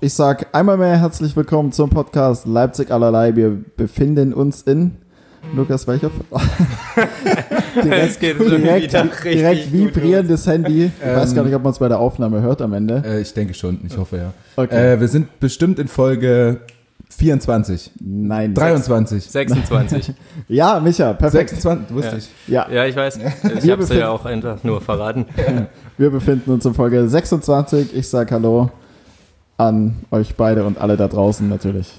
Ich sag einmal mehr herzlich willkommen zum Podcast Leipzig allerlei. Wir befinden uns in Lukas welcher? Es geht schon direkt, wieder direkt richtig gut vibrierendes Handy. Ich weiß Ähm, gar nicht, ob man es bei der Aufnahme hört am Ende. Äh, ich denke schon, ich hoffe ja. Okay. Äh, wir sind bestimmt in Folge 24, Nein. 23, 26. Ja, Micha, perfekt. 26, wusste Ja. ich. Ja, Ja, ich weiß. Ich dir befinden- ja auch einfach nur verraten. wir befinden uns in Folge 26. Ich sag Hallo an euch beide und alle da draußen natürlich.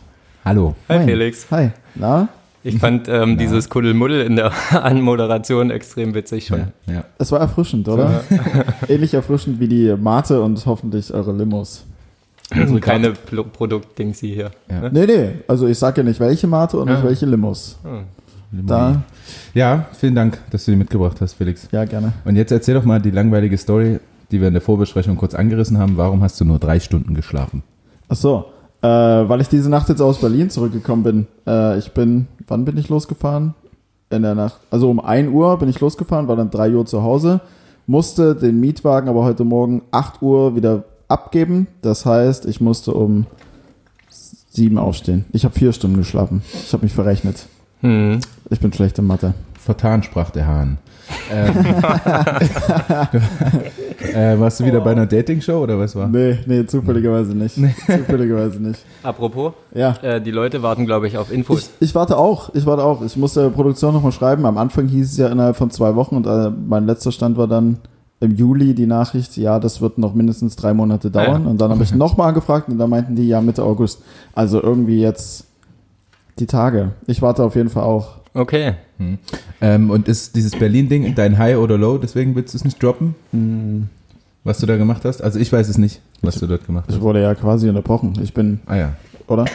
Hallo. Hi Moin. Felix. Hi. Na? Ich fand ähm, dieses Kuddelmuddel in der Anmoderation extrem witzig schon. Ja, ja. Es war erfrischend, oder? Ähnlich erfrischend wie die Mate und hoffentlich eure Limos. Also keine Produktdings hier. Ja. Nee, nee. Also ich sage ja nicht welche Mate und nicht Ja. welche Limos. Hm. Da, ja, vielen Dank, dass du die mitgebracht hast, Felix. ja, gerne. Und jetzt erzähl doch mal die langweilige Story, die wir in der Vorbesprechung kurz angerissen haben. Warum hast du nur drei Stunden geschlafen? Ach so, äh, weil ich diese Nacht jetzt aus Berlin zurückgekommen bin. Äh, ich bin, wann bin ich losgefahren? In der Nacht. Also um 1 Uhr bin ich losgefahren, war dann 3 Uhr zu Hause, musste den Mietwagen aber heute Morgen 8 Uhr wieder abgeben. Das heißt, ich musste um 7 aufstehen. Ich habe vier Stunden geschlafen. Ich habe mich verrechnet. Hm. Ich bin schlecht in Mathe. Vertan, sprach der Hahn. Ähm, äh, warst du wieder bei einer Dating-Show oder was war? Nee, nee, zufälligerweise nicht. Zufälligerweise nicht. Apropos, Ja. äh, die Leute warten, glaube ich, auf Infos. Ich, ich warte auch, ich warte auch. Ich muss der Produktion nochmal schreiben. Am Anfang hieß es ja innerhalb von zwei Wochen und äh, mein letzter Stand war dann im Juli die Nachricht, ja, das wird noch mindestens drei Monate dauern. Ja. Und dann habe ich nochmal angefragt und da meinten die, ja, Mitte August. Also irgendwie jetzt die Tage. Ich warte auf jeden Fall auch. Okay. Ähm, und ist dieses Berlin-Ding dein High oder Low? Deswegen willst du es nicht droppen, was du da gemacht hast? Also ich weiß es nicht, was du dort gemacht Ich hast. wurde ja quasi unterbrochen. Ich bin, Ah ja, oder?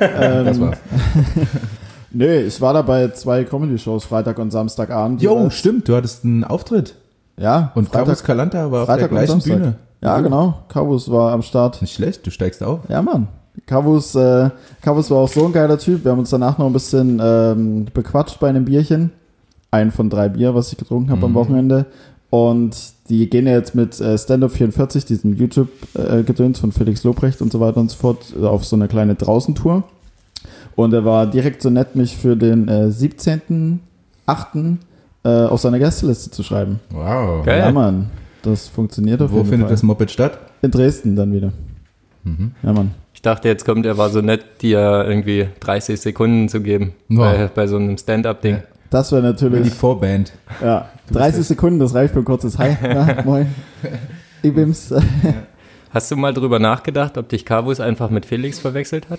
ähm, das war's. Nö, ich war da bei zwei Comedy-Shows, Freitag und Samstagabend. Jo, stimmt, du hattest einen Auftritt. Ja, Und Carlos Calanta war auf Freitag der gleichen. Bühne. Ja, genau. Carvus war am Start. Nicht schlecht, du steigst auf. Ja, Mann. Kavus, äh, Kavus war auch so ein geiler Typ. Wir haben uns danach noch ein bisschen ähm, bequatscht bei einem Bierchen. Ein von drei Bier, was ich getrunken habe am Mhm. Wochenende. Und die gehen ja jetzt mit äh, Stand-Up 44, diesem YouTube-Gedöns von Felix Lobrecht und so weiter und so fort, äh, auf so eine kleine Draußentour. Und er war direkt so nett, mich für den äh, 17.8. Äh, auf seine Gästeliste zu schreiben. Wow. Geil. Ja, Mann. Das funktioniert auf Wo jeden findet Fall. das Moped statt? In Dresden dann wieder. Mhm. Ja, Mann. Ich dachte, jetzt kommt, er war so nett, dir irgendwie 30 Sekunden zu geben Ja. bei, bei so einem Stand-Up-Ding. Ja. Das wäre Die natürlich. Vorband. Ja, 30 Sekunden, das reicht für ein kurzes Hi. Na, moin. Ibims. Hast du mal drüber nachgedacht, ob dich Carvus einfach mit Felix verwechselt hat?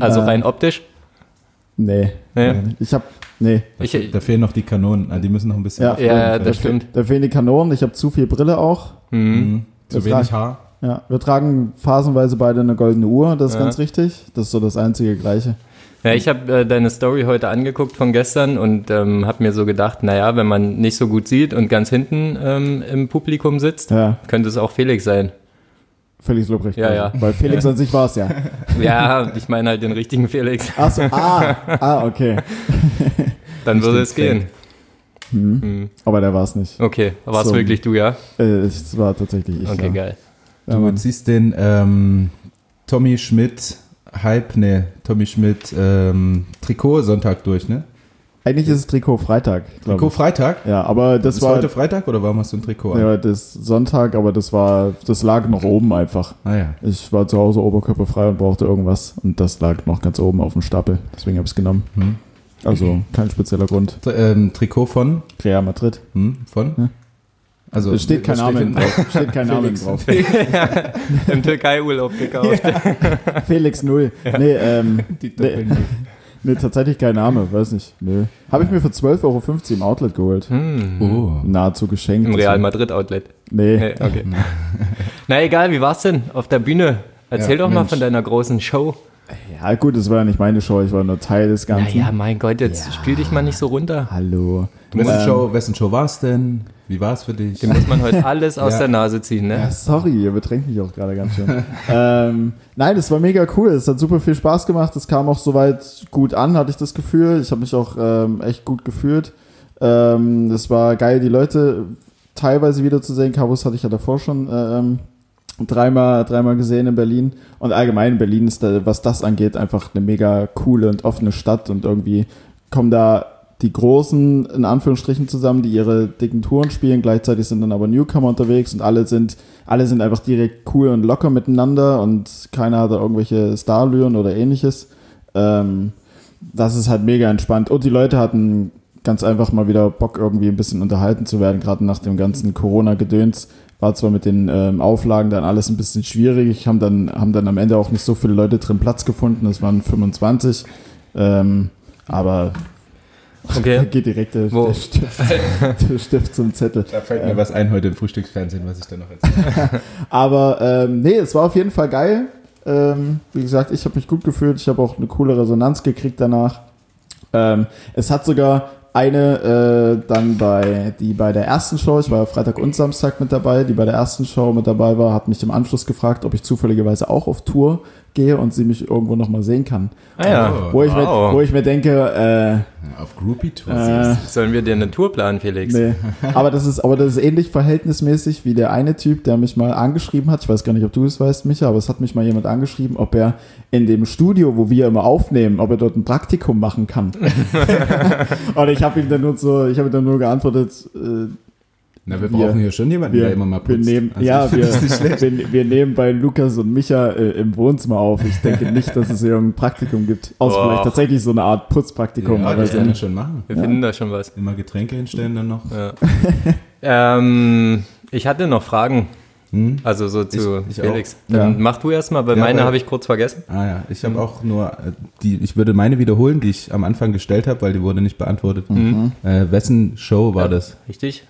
Also Äh. rein optisch? Nee. Nee. Ich hab. Nee. Da, Ich- da fehlen noch die Kanonen. Ah, die müssen noch ein bisschen. Ja. Ja, das stimmt. Da fehlen die Kanonen. Ich habe zu viel Brille auch. Mhm. Mhm. Zu wenig Haar. Ja, wir tragen phasenweise beide eine goldene Uhr. Das ist Ja. ganz richtig. Das ist so das einzige Gleiche. Ja, ich habe äh, deine Story heute angeguckt von gestern und ähm, habe mir so gedacht, naja, wenn man nicht so gut sieht und ganz hinten ähm, im Publikum sitzt, Ja, könnte es auch Felix sein. Felix Lobrecht. Ja, ja. Weil Felix an sich war es ja. Ja, ich meine halt den richtigen Felix. Achso, ah, ah, okay. Dann würde es gehen. Hm. Hm. Aber der war es nicht. Okay, war es So. wirklich du, ja? Äh, Es war tatsächlich ich. Okay, ja. geil. Du ziehst den ähm, Tommy Schmidt Hype, ne, Tommy Schmidt ähm, Trikot Sonntag durch, ne? Eigentlich ist es Trikot Freitag, Trikot ich. Freitag? Ja, aber das ist war. heute Freitag oder warum hast du ein Trikot an? Ja, das Sonntag, aber das war, das lag noch oben einfach. Ah ja. Ich war zu Hause oberkörperfrei und brauchte irgendwas und das lag noch ganz oben auf dem Stapel. Deswegen habe ich es genommen. Hm. Also kein spezieller Grund. Tr ähm, Trikot von? Real Madrid. Hm, von? Ja. Also Es steht kein Name drauf. Steht kein Name Felix. drauf. Im Türkei-Urlaub gekauft. Felix Null. Nee, ähm, Die nee, nee, tatsächlich kein Name, weiß nicht. Nö. Habe ich mir für 12,50 Euro im Outlet geholt. Hm. Oh. Nahezu geschenkt. Im Real Madrid-Outlet. Nee. Nee, okay. Na egal, wie war's denn auf der Bühne? Erzähl Ja, doch mal Mensch. von deiner großen Show. Ja gut, das war ja nicht meine Show, ich war nur Teil des Ganzen. Naja, mein Gott, jetzt spiel dich mal nicht so runter. Hallo. Wessen, Ähm, Show, wessen Show war es denn? Wie war es für dich? Dem muss man heute alles aus Ja. der Nase ziehen, Ja, ne? sorry, ihr bedrängt mich auch gerade ganz schön. ähm, nein, das war mega cool. Es hat super viel Spaß gemacht. Es kam auch soweit gut an, hatte ich das Gefühl. Ich habe mich auch ähm, echt gut gefühlt. Ähm, es war geil, die Leute teilweise wiederzusehen. Cabos hatte ich ja davor schon äh, ähm, dreimal, dreimal gesehen in Berlin. Und allgemein Berlin ist, da, was das angeht, einfach eine mega coole und offene Stadt. Und irgendwie kommen da die Großen in Anführungsstrichen zusammen, die ihre dicken Touren spielen. Gleichzeitig sind dann aber Newcomer unterwegs und alle sind, alle sind einfach direkt cool und locker miteinander und keiner hat da irgendwelche Starlüren oder ähnliches. Ähm, das ist halt mega entspannt. Und die Leute hatten ganz einfach mal wieder Bock, irgendwie ein bisschen unterhalten zu werden, gerade nach dem ganzen Corona-Gedöns. War zwar mit den ähm, Auflagen dann alles ein bisschen schwierig, haben dann, haben dann am Ende auch nicht so viele Leute drin Platz gefunden, es waren 25. Ähm, aber da Okay. geht direkt der, der, Stift, der Stift zum Zettel. Da fällt mir was ein heute im Frühstücksfernsehen, was ich da noch erzähle. Aber ähm, nee, es war auf jeden Fall geil. Ähm, wie gesagt, ich habe mich gut gefühlt. Ich habe auch eine coole Resonanz gekriegt danach. Ähm, es hat sogar eine äh, dann bei die bei der ersten Show, ich war ja Freitag und Samstag mit dabei, die bei der ersten Show mit dabei war, hat mich im Anschluss gefragt, ob ich zufälligerweise auch auf Tour gehe und sie mich irgendwo noch mal sehen kann. Ah ja. Wo ich, mir, wo ich mir denke, Auf Groupie-Tour. äh, äh, Sollen wir dir eine Tour planen, Felix? Nee. Aber das ist, aber das ist ähnlich verhältnismäßig wie der eine Typ, der mich mal angeschrieben hat. Ich weiß gar nicht, ob du es weißt, Micha, aber es hat mich mal jemand angeschrieben, ob er in dem Studio, wo wir immer aufnehmen, ob er dort ein Praktikum machen kann. Und ich habe ihm dann nur so, ich habe ihm dann nur geantwortet, äh, Na, wir wir- brauchen hier schon jemanden, wir, der immer mal wir putzt. nehmen, Also ja, wir, nicht schlecht. wir, wir nehmen bei Lukas und Micha äh, im Wohnzimmer auf. Ich denke nicht, dass es hier irgendein Praktikum gibt. Außer Boah. vielleicht tatsächlich so eine Art Putzpraktikum. Ja, aber das er nicht. schon machen. Wir Ja. finden da schon was. Immer Getränke hinstellen dann noch. Ja. ähm, ich hatte noch Fragen, Hm? also so zu Ich- ich Felix. auch. Dann Ja. mach du erstmal, weil Ja, meine habe ich kurz vergessen. Ah ja, ich habe auch nur, äh, die, ich würde meine wiederholen, die ich am Anfang gestellt habe, weil die wurde nicht beantwortet. Mhm. Äh, wessen Show war Ja. das? Richtig?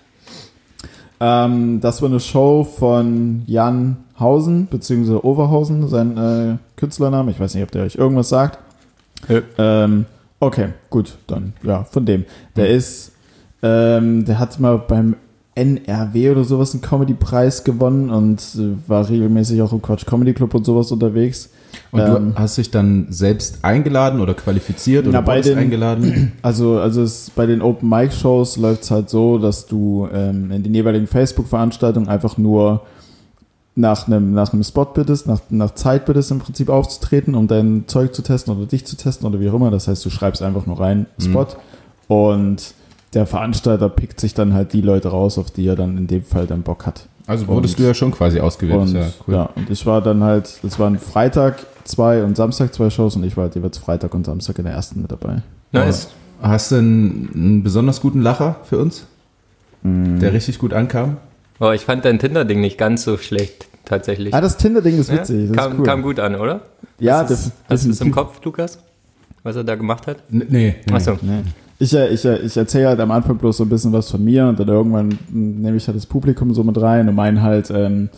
Ähm, das war eine Show von Jan Hausen, beziehungsweise Overhausen, sein äh, Künstlername. Ich weiß nicht, ob der euch irgendwas sagt. Nö. Ähm, okay, gut, dann, ja, von dem. Der ist, ähm, der hat mal beim NRW oder sowas einen Comedy-Preis gewonnen und äh, war regelmäßig auch im Quatsch Comedy Club und sowas unterwegs. Und Ähm, du hast dich dann selbst eingeladen oder qualifiziert Na, oder bei wurdest den- eingeladen? Also, also es, bei den Open Mic Shows läuft es halt so, dass du ähm, in den jeweiligen Facebook-Veranstaltungen einfach nur nach einem, nach einem Spot bittest, nach, nach Zeit bittest im Prinzip aufzutreten, um dein Zeug zu testen oder dich zu testen oder wie auch immer. Das heißt, du schreibst einfach nur rein Spot und der Veranstalter pickt sich dann halt die Leute raus, auf die er dann in dem Fall dann Bock hat. Also wurdest Und- du ja schon quasi ausgewählt. Und, ja cool. ja, und ich war dann halt, das waren Freitag zwei und Samstag zwei Shows und ich war halt jeweils Freitag und Samstag in der ersten mit dabei. Nice. Hast du einen, einen besonders guten Lacher für uns, Mhm. der richtig gut ankam? Oh, ich fand dein Tinder-Ding nicht ganz so schlecht, tatsächlich. Ah, das Tinder-Ding ist Ja? witzig. Das kam, ist cool. kam gut an, oder? ja, das, Hast du es im Kopf, Lukas? Was er da gemacht hat? N nee. nee. Achso. Nee. Ich, äh, ich, äh, ich erzähle halt am Anfang bloß so ein bisschen was von mir und dann irgendwann mm, nehme ich halt das Publikum so mit rein und meine halt, ähm,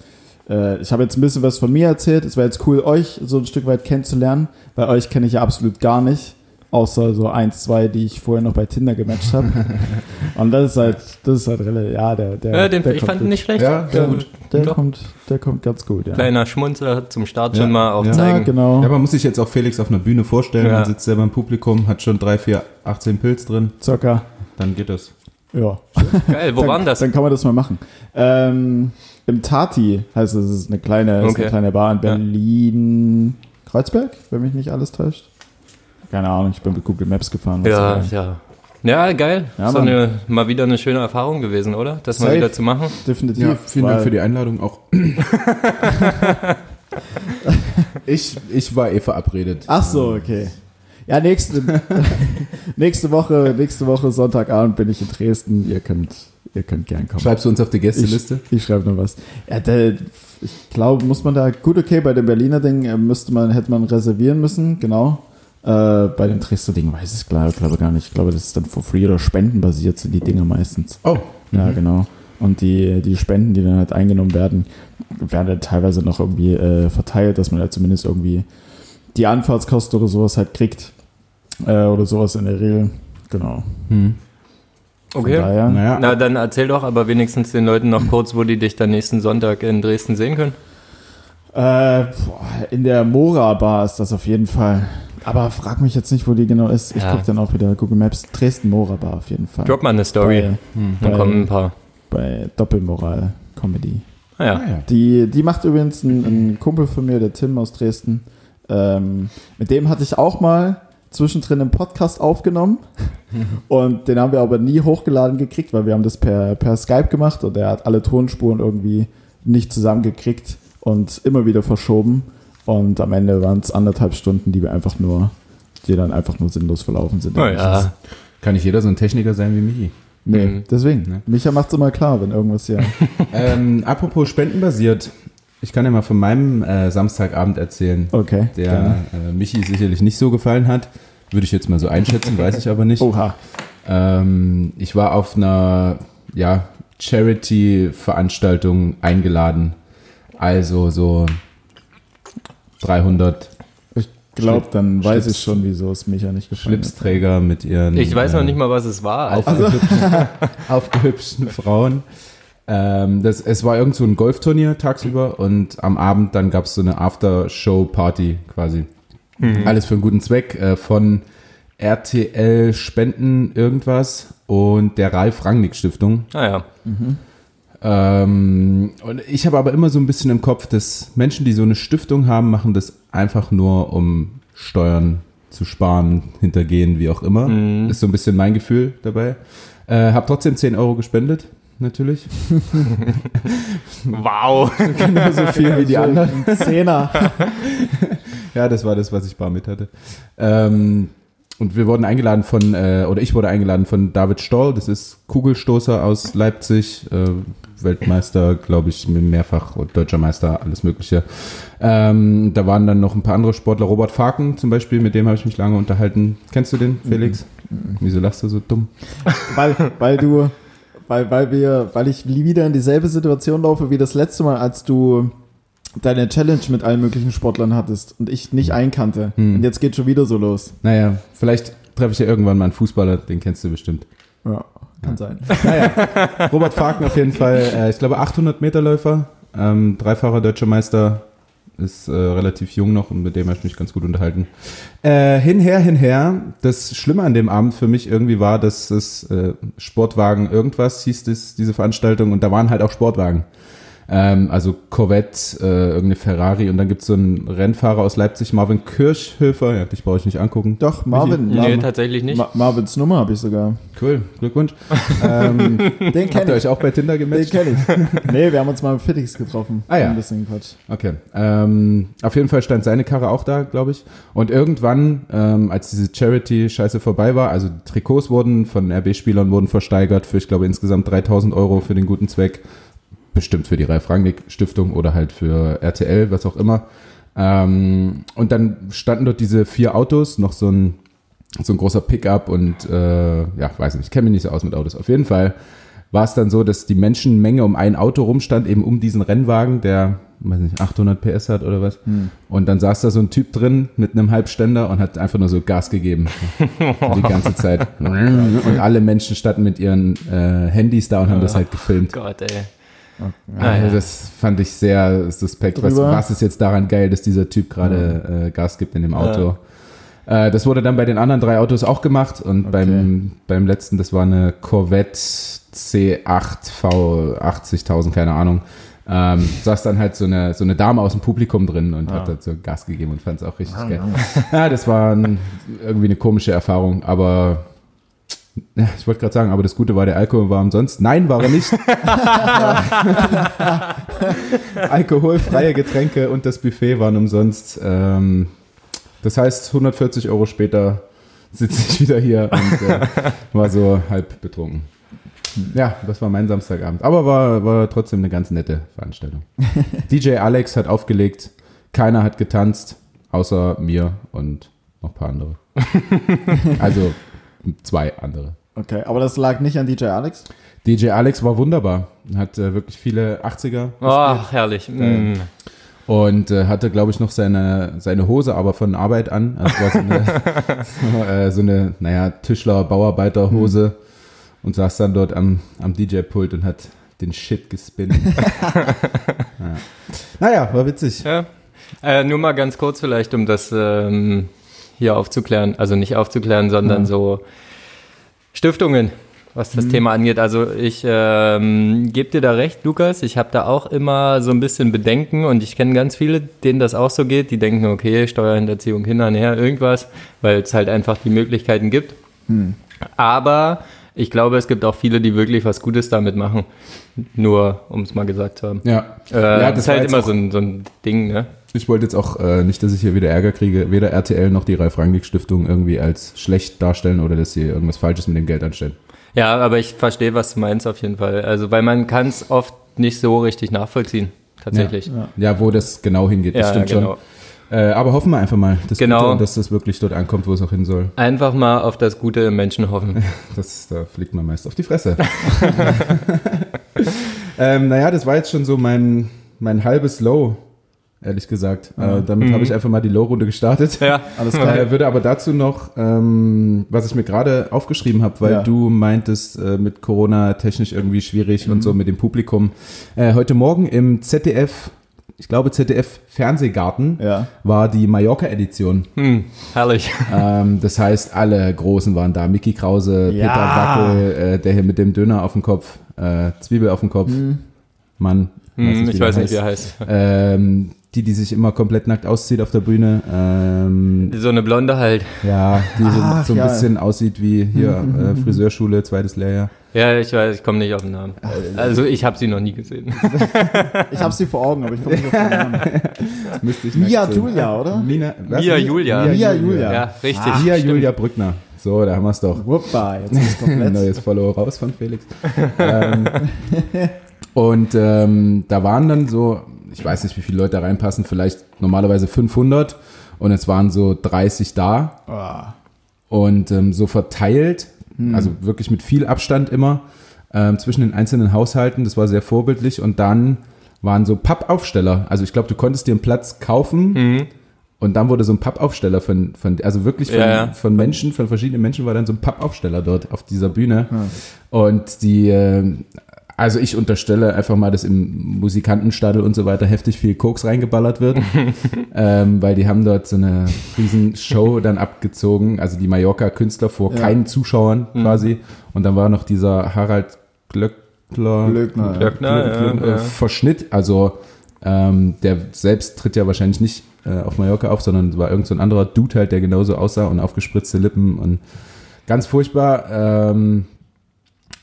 äh, ich habe jetzt ein bisschen was von mir erzählt. Es wäre jetzt cool, euch so ein Stück weit kennenzulernen, weil euch kenne ich ja absolut gar nicht. Außer so eins, zwei, die ich vorher noch bei Tinder gematcht habe. und das ist halt, das ist halt relativ, ja, der, der, Ja, den, der ich kommt fand ihn nicht schlecht. Ja, sehr gut. Der Doch. kommt, der kommt ganz gut, ja. Kleiner Schmunzler zum Start Ja. schon mal auch Ja, Ja, zeigen. genau. Ja, man muss sich jetzt auch Felix auf einer Bühne vorstellen. Ja. Man sitzt selber im Publikum, hat schon drei, vier, 18 Pilz drin. Circa. Dann geht das. Ja. Geil, wo dann, war denn das? Dann kann man das mal machen. Ähm, Im Tati heißt es, es ist eine kleine, ist Okay. eine kleine Bar in Ja. Berlin. Kreuzberg, wenn mich nicht alles täuscht. Keine Ahnung, ich bin mit Google Maps gefahren. Ja, ja. Ja, geil. Ja, ist eine, mal wieder eine schöne Erfahrung gewesen, oder? Das mal Safe. wieder zu machen. definitiv. Ja, vielen Dank für die Einladung auch. ich, ich war eh verabredet. Ach so, okay. Ja, nächste, nächste Woche, nächste Woche Sonntagabend bin ich in Dresden. Ihr könnt, ihr könnt gern kommen. Schreibst du uns auf die Gästeliste? Ich schreibe noch was. Ja, der, ich glaube, muss man da, gut, okay, bei dem Berliner Ding äh, müsste man, hätte man reservieren müssen, genau. Äh, bei dem Dresdner Ding weiß ich glaube glaube gar nicht. Ich glaube, das ist dann for free oder spendenbasiert sind die Dinger meistens. Oh, Ja, genau. Und die, die Spenden, die dann halt eingenommen werden, werden dann teilweise noch irgendwie äh, verteilt, dass man halt zumindest irgendwie die Anfahrtskosten oder sowas halt kriegt. Äh, oder sowas in der Regel. Genau. Hm. Okay. daher. Naja, Na, dann erzähl doch aber wenigstens den Leuten noch kurz, wo die dich dann nächsten Sonntag in Dresden sehen können. Äh, in der Mora Bar ist das auf jeden Fall. Aber frag mich jetzt nicht, wo die genau ist. Ich Ja. guck dann auch wieder Google Maps. Dresden Mora Bar auf jeden Fall. Drop mal eine Story. Bei, hm. Dann bei- kommen ein paar. bei Doppelmoral Comedy. Ah ja. Ah, ja. Die, die macht übrigens ein, ein Kumpel von mir, der Tim aus Dresden. Ähm, mit dem hatte ich auch mal zwischendrin einen Podcast aufgenommen und den haben wir aber nie hochgeladen gekriegt, weil wir haben das per, per Skype gemacht und er hat alle Tonspuren irgendwie nicht zusammengekriegt und immer wieder verschoben und am Ende waren es anderthalb Stunden, die wir einfach nur, die dann einfach nur sinnlos verlaufen sind. Oh ja. Kann nicht jeder so ein Techniker sein wie Michi. Nee, Mhm. deswegen. Ne? Micha macht es immer klar, wenn irgendwas ja. ähm, apropos spendenbasiert. Ich kann ja mal von meinem äh, Samstagabend erzählen, Okay. der äh, Michi sicherlich nicht so gefallen hat. Würde ich jetzt mal so einschätzen, weiß ich aber nicht. Oha. Ähm, ich war auf einer ja, Charity-Veranstaltung eingeladen. Also so 300 Ich glaube, dann weiß Schlips- ich schon, wieso es Micha nicht gefallen hat. Schlipsträger mit ihren Ich weiß noch äh, nicht mal, was es war. Aufgehübschten, aufgehübschten Frauen. Ähm, das, es war irgend so ein Golfturnier tagsüber und am Abend dann gab es so eine After-Show-Party quasi. Alles für einen guten Zweck äh, von RTL Spenden irgendwas und der Ralf Rangnick Stiftung. Ah ja. Ähm, und ich habe aber immer so ein bisschen im Kopf, dass Menschen, die so eine Stiftung haben, machen das einfach nur, um Steuern zu sparen, hintergehen, wie auch immer. Ist so ein bisschen mein Gefühl dabei. Äh, hab trotzdem 10 Euro gespendet, natürlich. Wow. Genauso viel wie die anderen. Ein Zehner. Ja, das war das, was ich bar mit hatte. Ähm, und wir wurden eingeladen von, äh, oder ich wurde eingeladen von David Stoll, das ist Kugelstoßer aus Leipzig, äh, Weltmeister, glaube ich, mehrfach und deutscher Meister, alles Mögliche. Ähm, da waren dann noch ein paar andere Sportler, Robert Faken zum Beispiel, mit dem habe ich mich lange unterhalten. Kennst du den, Felix? Wieso lachst du so dumm? weil, weil du, weil, weil wir, weil ich wieder in dieselbe Situation laufe wie das letzte Mal, als du deine Challenge mit allen möglichen Sportlern hattest und ich nicht einkannte. Hm. Und jetzt geht schon wieder so los. Naja, vielleicht treffe ich ja irgendwann mal einen Fußballer, den kennst du bestimmt. Ja, kann sein. Naja, Robert Faken auf jeden Fall, äh, ich glaube 800 Meter Läufer, ähm, dreifacher deutscher Meister, ist äh, relativ jung noch und mit dem habe ich mich ganz gut unterhalten. Äh, hinher, hinher, das Schlimme an dem Abend für mich irgendwie war, dass es äh, Sportwagen irgendwas hieß, das, diese Veranstaltung und da waren halt auch Sportwagen. Ähm, also Corvette, äh, irgendeine Ferrari und dann gibt es so einen Rennfahrer aus Leipzig, Marvin Kirchhöfer, ja, dich brauche ich nicht angucken. Doch, Marvin. Nee, Marvin tatsächlich nicht. Ma Marvins Nummer habe ich sogar. Cool, Glückwunsch. ähm, Den habt ihr kenne ich. euch auch bei Tinder Den gematcht? kenne ich. nee, wir haben uns mal mit Fittix getroffen. Ah, ja. Ein bisschen Quatsch. Okay. Ähm, auf jeden Fall stand seine Karre auch da, glaube ich. Und irgendwann, ähm, als diese Charity-Scheiße vorbei war, also Trikots wurden von RB-Spielern wurden versteigert für, ich glaube, insgesamt 3000 Euro für den guten Zweck. Bestimmt für die Ralf Rangnick Stiftung oder halt für RTL, was auch immer. Ähm, und dann standen dort diese vier Autos, noch so ein, so ein großer Pickup und äh, ja, weiß nicht, ich kenne mich nicht so aus mit Autos. Auf jeden Fall war es dann so, dass die Menschenmenge um ein Auto rumstand, eben um diesen Rennwagen, der, weiß nicht, 800 PS hat oder was. Und dann saß da so ein Typ drin mit einem Halbständer und hat einfach nur so Gas gegeben. die ganze Zeit. Und alle Menschen standen mit ihren äh, Handys da und haben das halt gefilmt. Gott, ey. Also das fand ich sehr suspekt. Was, was ist jetzt daran geil, dass dieser Typ gerade äh, Gas gibt in dem Auto? Äh, das wurde dann bei den anderen drei Autos auch gemacht und beim, beim letzten, das war eine Corvette C8 V80000, keine Ahnung. Ähm, saß dann halt so eine, so eine Dame aus dem Publikum drin und hat halt so Gas gegeben und fand es auch richtig geil. Ja, das war ein, irgendwie eine komische Erfahrung, aber ja, ich wollte gerade sagen, aber das Gute war, der Alkohol war umsonst. Nein, war er nicht. Alkoholfreie Getränke und das Buffet waren umsonst. Ähm, das heißt, 140 Euro später sitze ich wieder hier und äh, war so halb betrunken. Ja, das war mein Samstagabend. Aber war, war trotzdem eine ganz nette Veranstaltung. DJ Alex hat aufgelegt, keiner hat getanzt, außer mir und noch ein paar andere. Also zwei andere. Okay, aber das lag nicht an DJ Alex? DJ Alex war wunderbar, hat äh, wirklich viele 80er Ach, herrlich. Mm. und äh, hatte, glaube ich, noch seine, seine Hose aber von Arbeit an. Also war so eine, äh, so eine naja, Tischler-Bauarbeiter-Hose und saß dann dort am, am DJ-Pult und hat den Shit gespinnt. ja. Naja, war witzig. Ja. Äh, nur mal ganz kurz vielleicht, um das ähm, hier aufzuklären. Also nicht aufzuklären, sondern Ja. so Stiftungen. was das Thema angeht. Also ich ähm, gebe dir da recht, Lukas. Ich habe da auch immer so ein bisschen Bedenken und ich kenne ganz viele, denen das auch so geht. Die denken, okay, Steuerhinterziehung hin und her, irgendwas, weil es halt einfach die Möglichkeiten gibt. Aber ich glaube, es gibt auch viele, die wirklich was Gutes damit machen. Nur, um es mal gesagt zu haben. Ja. Äh, Ja, das ist halt immer so ein, so ein Ding, ne? Ich wollte jetzt auch äh, nicht, dass ich hier wieder Ärger kriege, weder RTL noch die Ralf Rangnick Stiftung irgendwie als schlecht darstellen oder dass sie irgendwas Falsches mit dem Geld anstellen. Ja, aber ich verstehe, was du meinst auf jeden Fall. Also, weil man kann es oft nicht so richtig nachvollziehen, tatsächlich. Ja. Ja, wo das genau hingeht, das Ja, stimmt genau. schon. Äh, aber hoffen wir einfach mal, dass, Genau. Gute dass das wirklich dort ankommt, wo es auch hin soll. Einfach mal auf das Gute im Menschen hoffen. Das, da fliegt man meist auf die Fresse. ähm, naja, das war jetzt schon so mein, mein halbes Low, ehrlich gesagt. Äh, damit habe ich einfach mal die Low-Runde gestartet. ja, Alles klar. Äh, würde aber dazu noch, ähm, was ich mir gerade aufgeschrieben habe, weil Ja. du meintest, äh, mit Corona technisch irgendwie schwierig und so mit dem Publikum. Äh, heute Morgen im ZDF, ich glaube ZDF Fernsehgarten, Ja. war die Mallorca-Edition. hm, herrlich. ähm, das heißt, alle Großen waren da. Mickey Krause, Ja. Peter Wackel, äh, der hier mit dem Döner auf dem Kopf, äh, Zwiebel auf dem Kopf, Mann. Hm, ich weiß nicht, wie er heißt. Ähm, die, die sich immer komplett nackt auszieht auf der Bühne. Ähm, So eine Blonde halt. ja, die so, Ach, so ein ja. bisschen aussieht wie hier äh, Friseurschule, zweites Lehrjahr. Ja, ich weiß, ich komme nicht auf den Namen. Also ich habe sie noch nie gesehen. Ich habe sie vor Augen, aber ich komme nicht auf den Namen. Müsste ich Mia sehen. Mia, oder? Mina, was? Mia Julia. Mia Julia. Ja, richtig. Mia stimmt. Julia Brückner. So, da haben wir es doch. Wuppa, jetzt ist komplett. Neues Follow raus von Felix. ähm, und ähm, da waren dann so, ich weiß nicht, wie viele Leute da reinpassen, vielleicht normalerweise 500 und es waren so 30 da Ah, und ähm, so verteilt, also wirklich mit viel Abstand immer ähm, zwischen den einzelnen Haushalten. Das war sehr vorbildlich und dann waren so Pappaufsteller. Also ich glaube, du konntest dir einen Platz kaufen Mhm. und dann wurde so ein Pappaufsteller von, von also wirklich von, Ja, ja. von Menschen, von verschiedenen Menschen war dann so ein Pappaufsteller dort auf dieser Bühne. Und die, äh, also ich unterstelle einfach mal, dass im Musikantenstadel und so weiter heftig viel Koks reingeballert wird, ähm, weil die haben dort so eine riesen Show dann abgezogen, also die Mallorca-Künstler vor Ja. keinen Zuschauern quasi. Und dann war noch dieser Harald Glöckler, Glöckner. Glöckner, Glöck- Glöck- ja, äh. Verschnitt. Also ähm, der selbst tritt ja wahrscheinlich nicht äh, auf Mallorca auf, sondern war irgend so ein anderer Dude halt, der genauso aussah und aufgespritzte Lippen und ganz furchtbar. Ähm,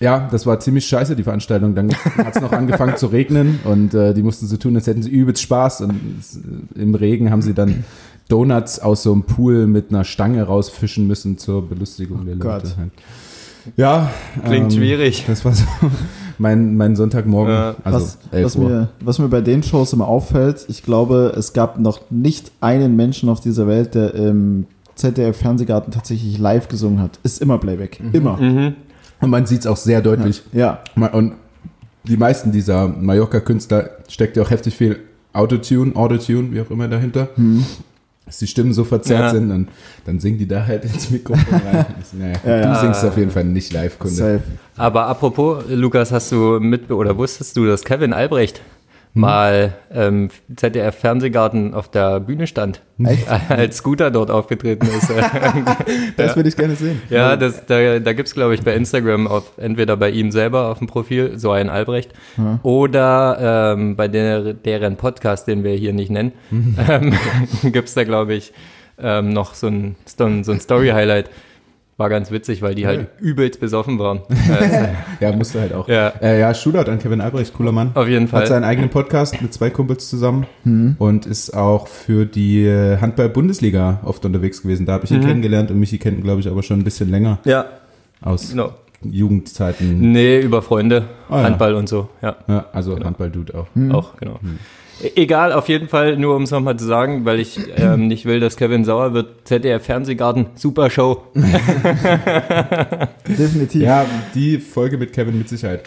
ja, das war ziemlich scheiße, die Veranstaltung. Dann hat es noch angefangen zu regnen und äh, die mussten so tun, als hätten sie übelst Spaß. Und äh, im Regen haben sie dann Donuts aus so einem Pool mit einer Stange rausfischen müssen zur Belustigung der Gott. Leute. Ja. Klingt ähm, schwierig. Das war so mein, mein Sonntagmorgen. Ja. Also was, 11 was, Uhr. mir, was mir bei den Shows immer auffällt, ich glaube, es gab noch nicht einen Menschen auf dieser Welt, der im ZDF-Fernsehgarten tatsächlich live gesungen hat. Ist immer Playback. Immer. Mhm. Und man sieht es auch sehr deutlich. Ja. Ma- Und die meisten dieser Mallorca-Künstler steckt ja auch heftig viel Autotune, Autotune, wie auch immer dahinter. Dass die Stimmen so verzerrt Ja. sind und dann singen die da halt ins Mikrofon rein. Naja, Ja, ja. Du singst auf jeden Fall nicht live, Kunde. Safe. Aber apropos, Lukas, hast du mit oder wusstest du, dass Kevin Albrecht Hm. Mal ähm, ZDF Fernsehgarten auf der Bühne stand, Echt? als Scooter dort aufgetreten ist. Das würde ich gerne sehen. ja, das, da, da gibt es, glaube ich, bei Instagram auf, entweder bei ihm selber auf dem Profil, so ein Albrecht, oder ähm, bei der, deren Podcast, den wir hier nicht nennen, Mhm. ähm, gibt es da, glaube ich, ähm, noch so ein, so ein Story-Highlight. War ganz witzig, weil die halt übelst besoffen waren. Also, Ja, musste halt auch. Ja. Äh, ja, Shootout an Kevin Albrecht, cooler Mann. auf jeden Hat Fall. seinen eigenen Podcast mit zwei Kumpels zusammen und ist auch für die äh, Handball-Bundesliga oft unterwegs gewesen. Da habe ich ihn kennengelernt und Michi kennt ihn, glaube ich, aber schon ein bisschen länger Ja, aus genau. Jugendzeiten. Nee, über Freunde, Ah, ja. Handball und so, ja, Ja, also Handball-Dude auch. auch, genau. Egal, auf jeden Fall, nur um es nochmal zu sagen, weil ich ähm, nicht will, dass Kevin sauer wird. ZDF Fernsehgarten, super Show. Definitiv. Ja, die Folge mit Kevin mit Sicherheit.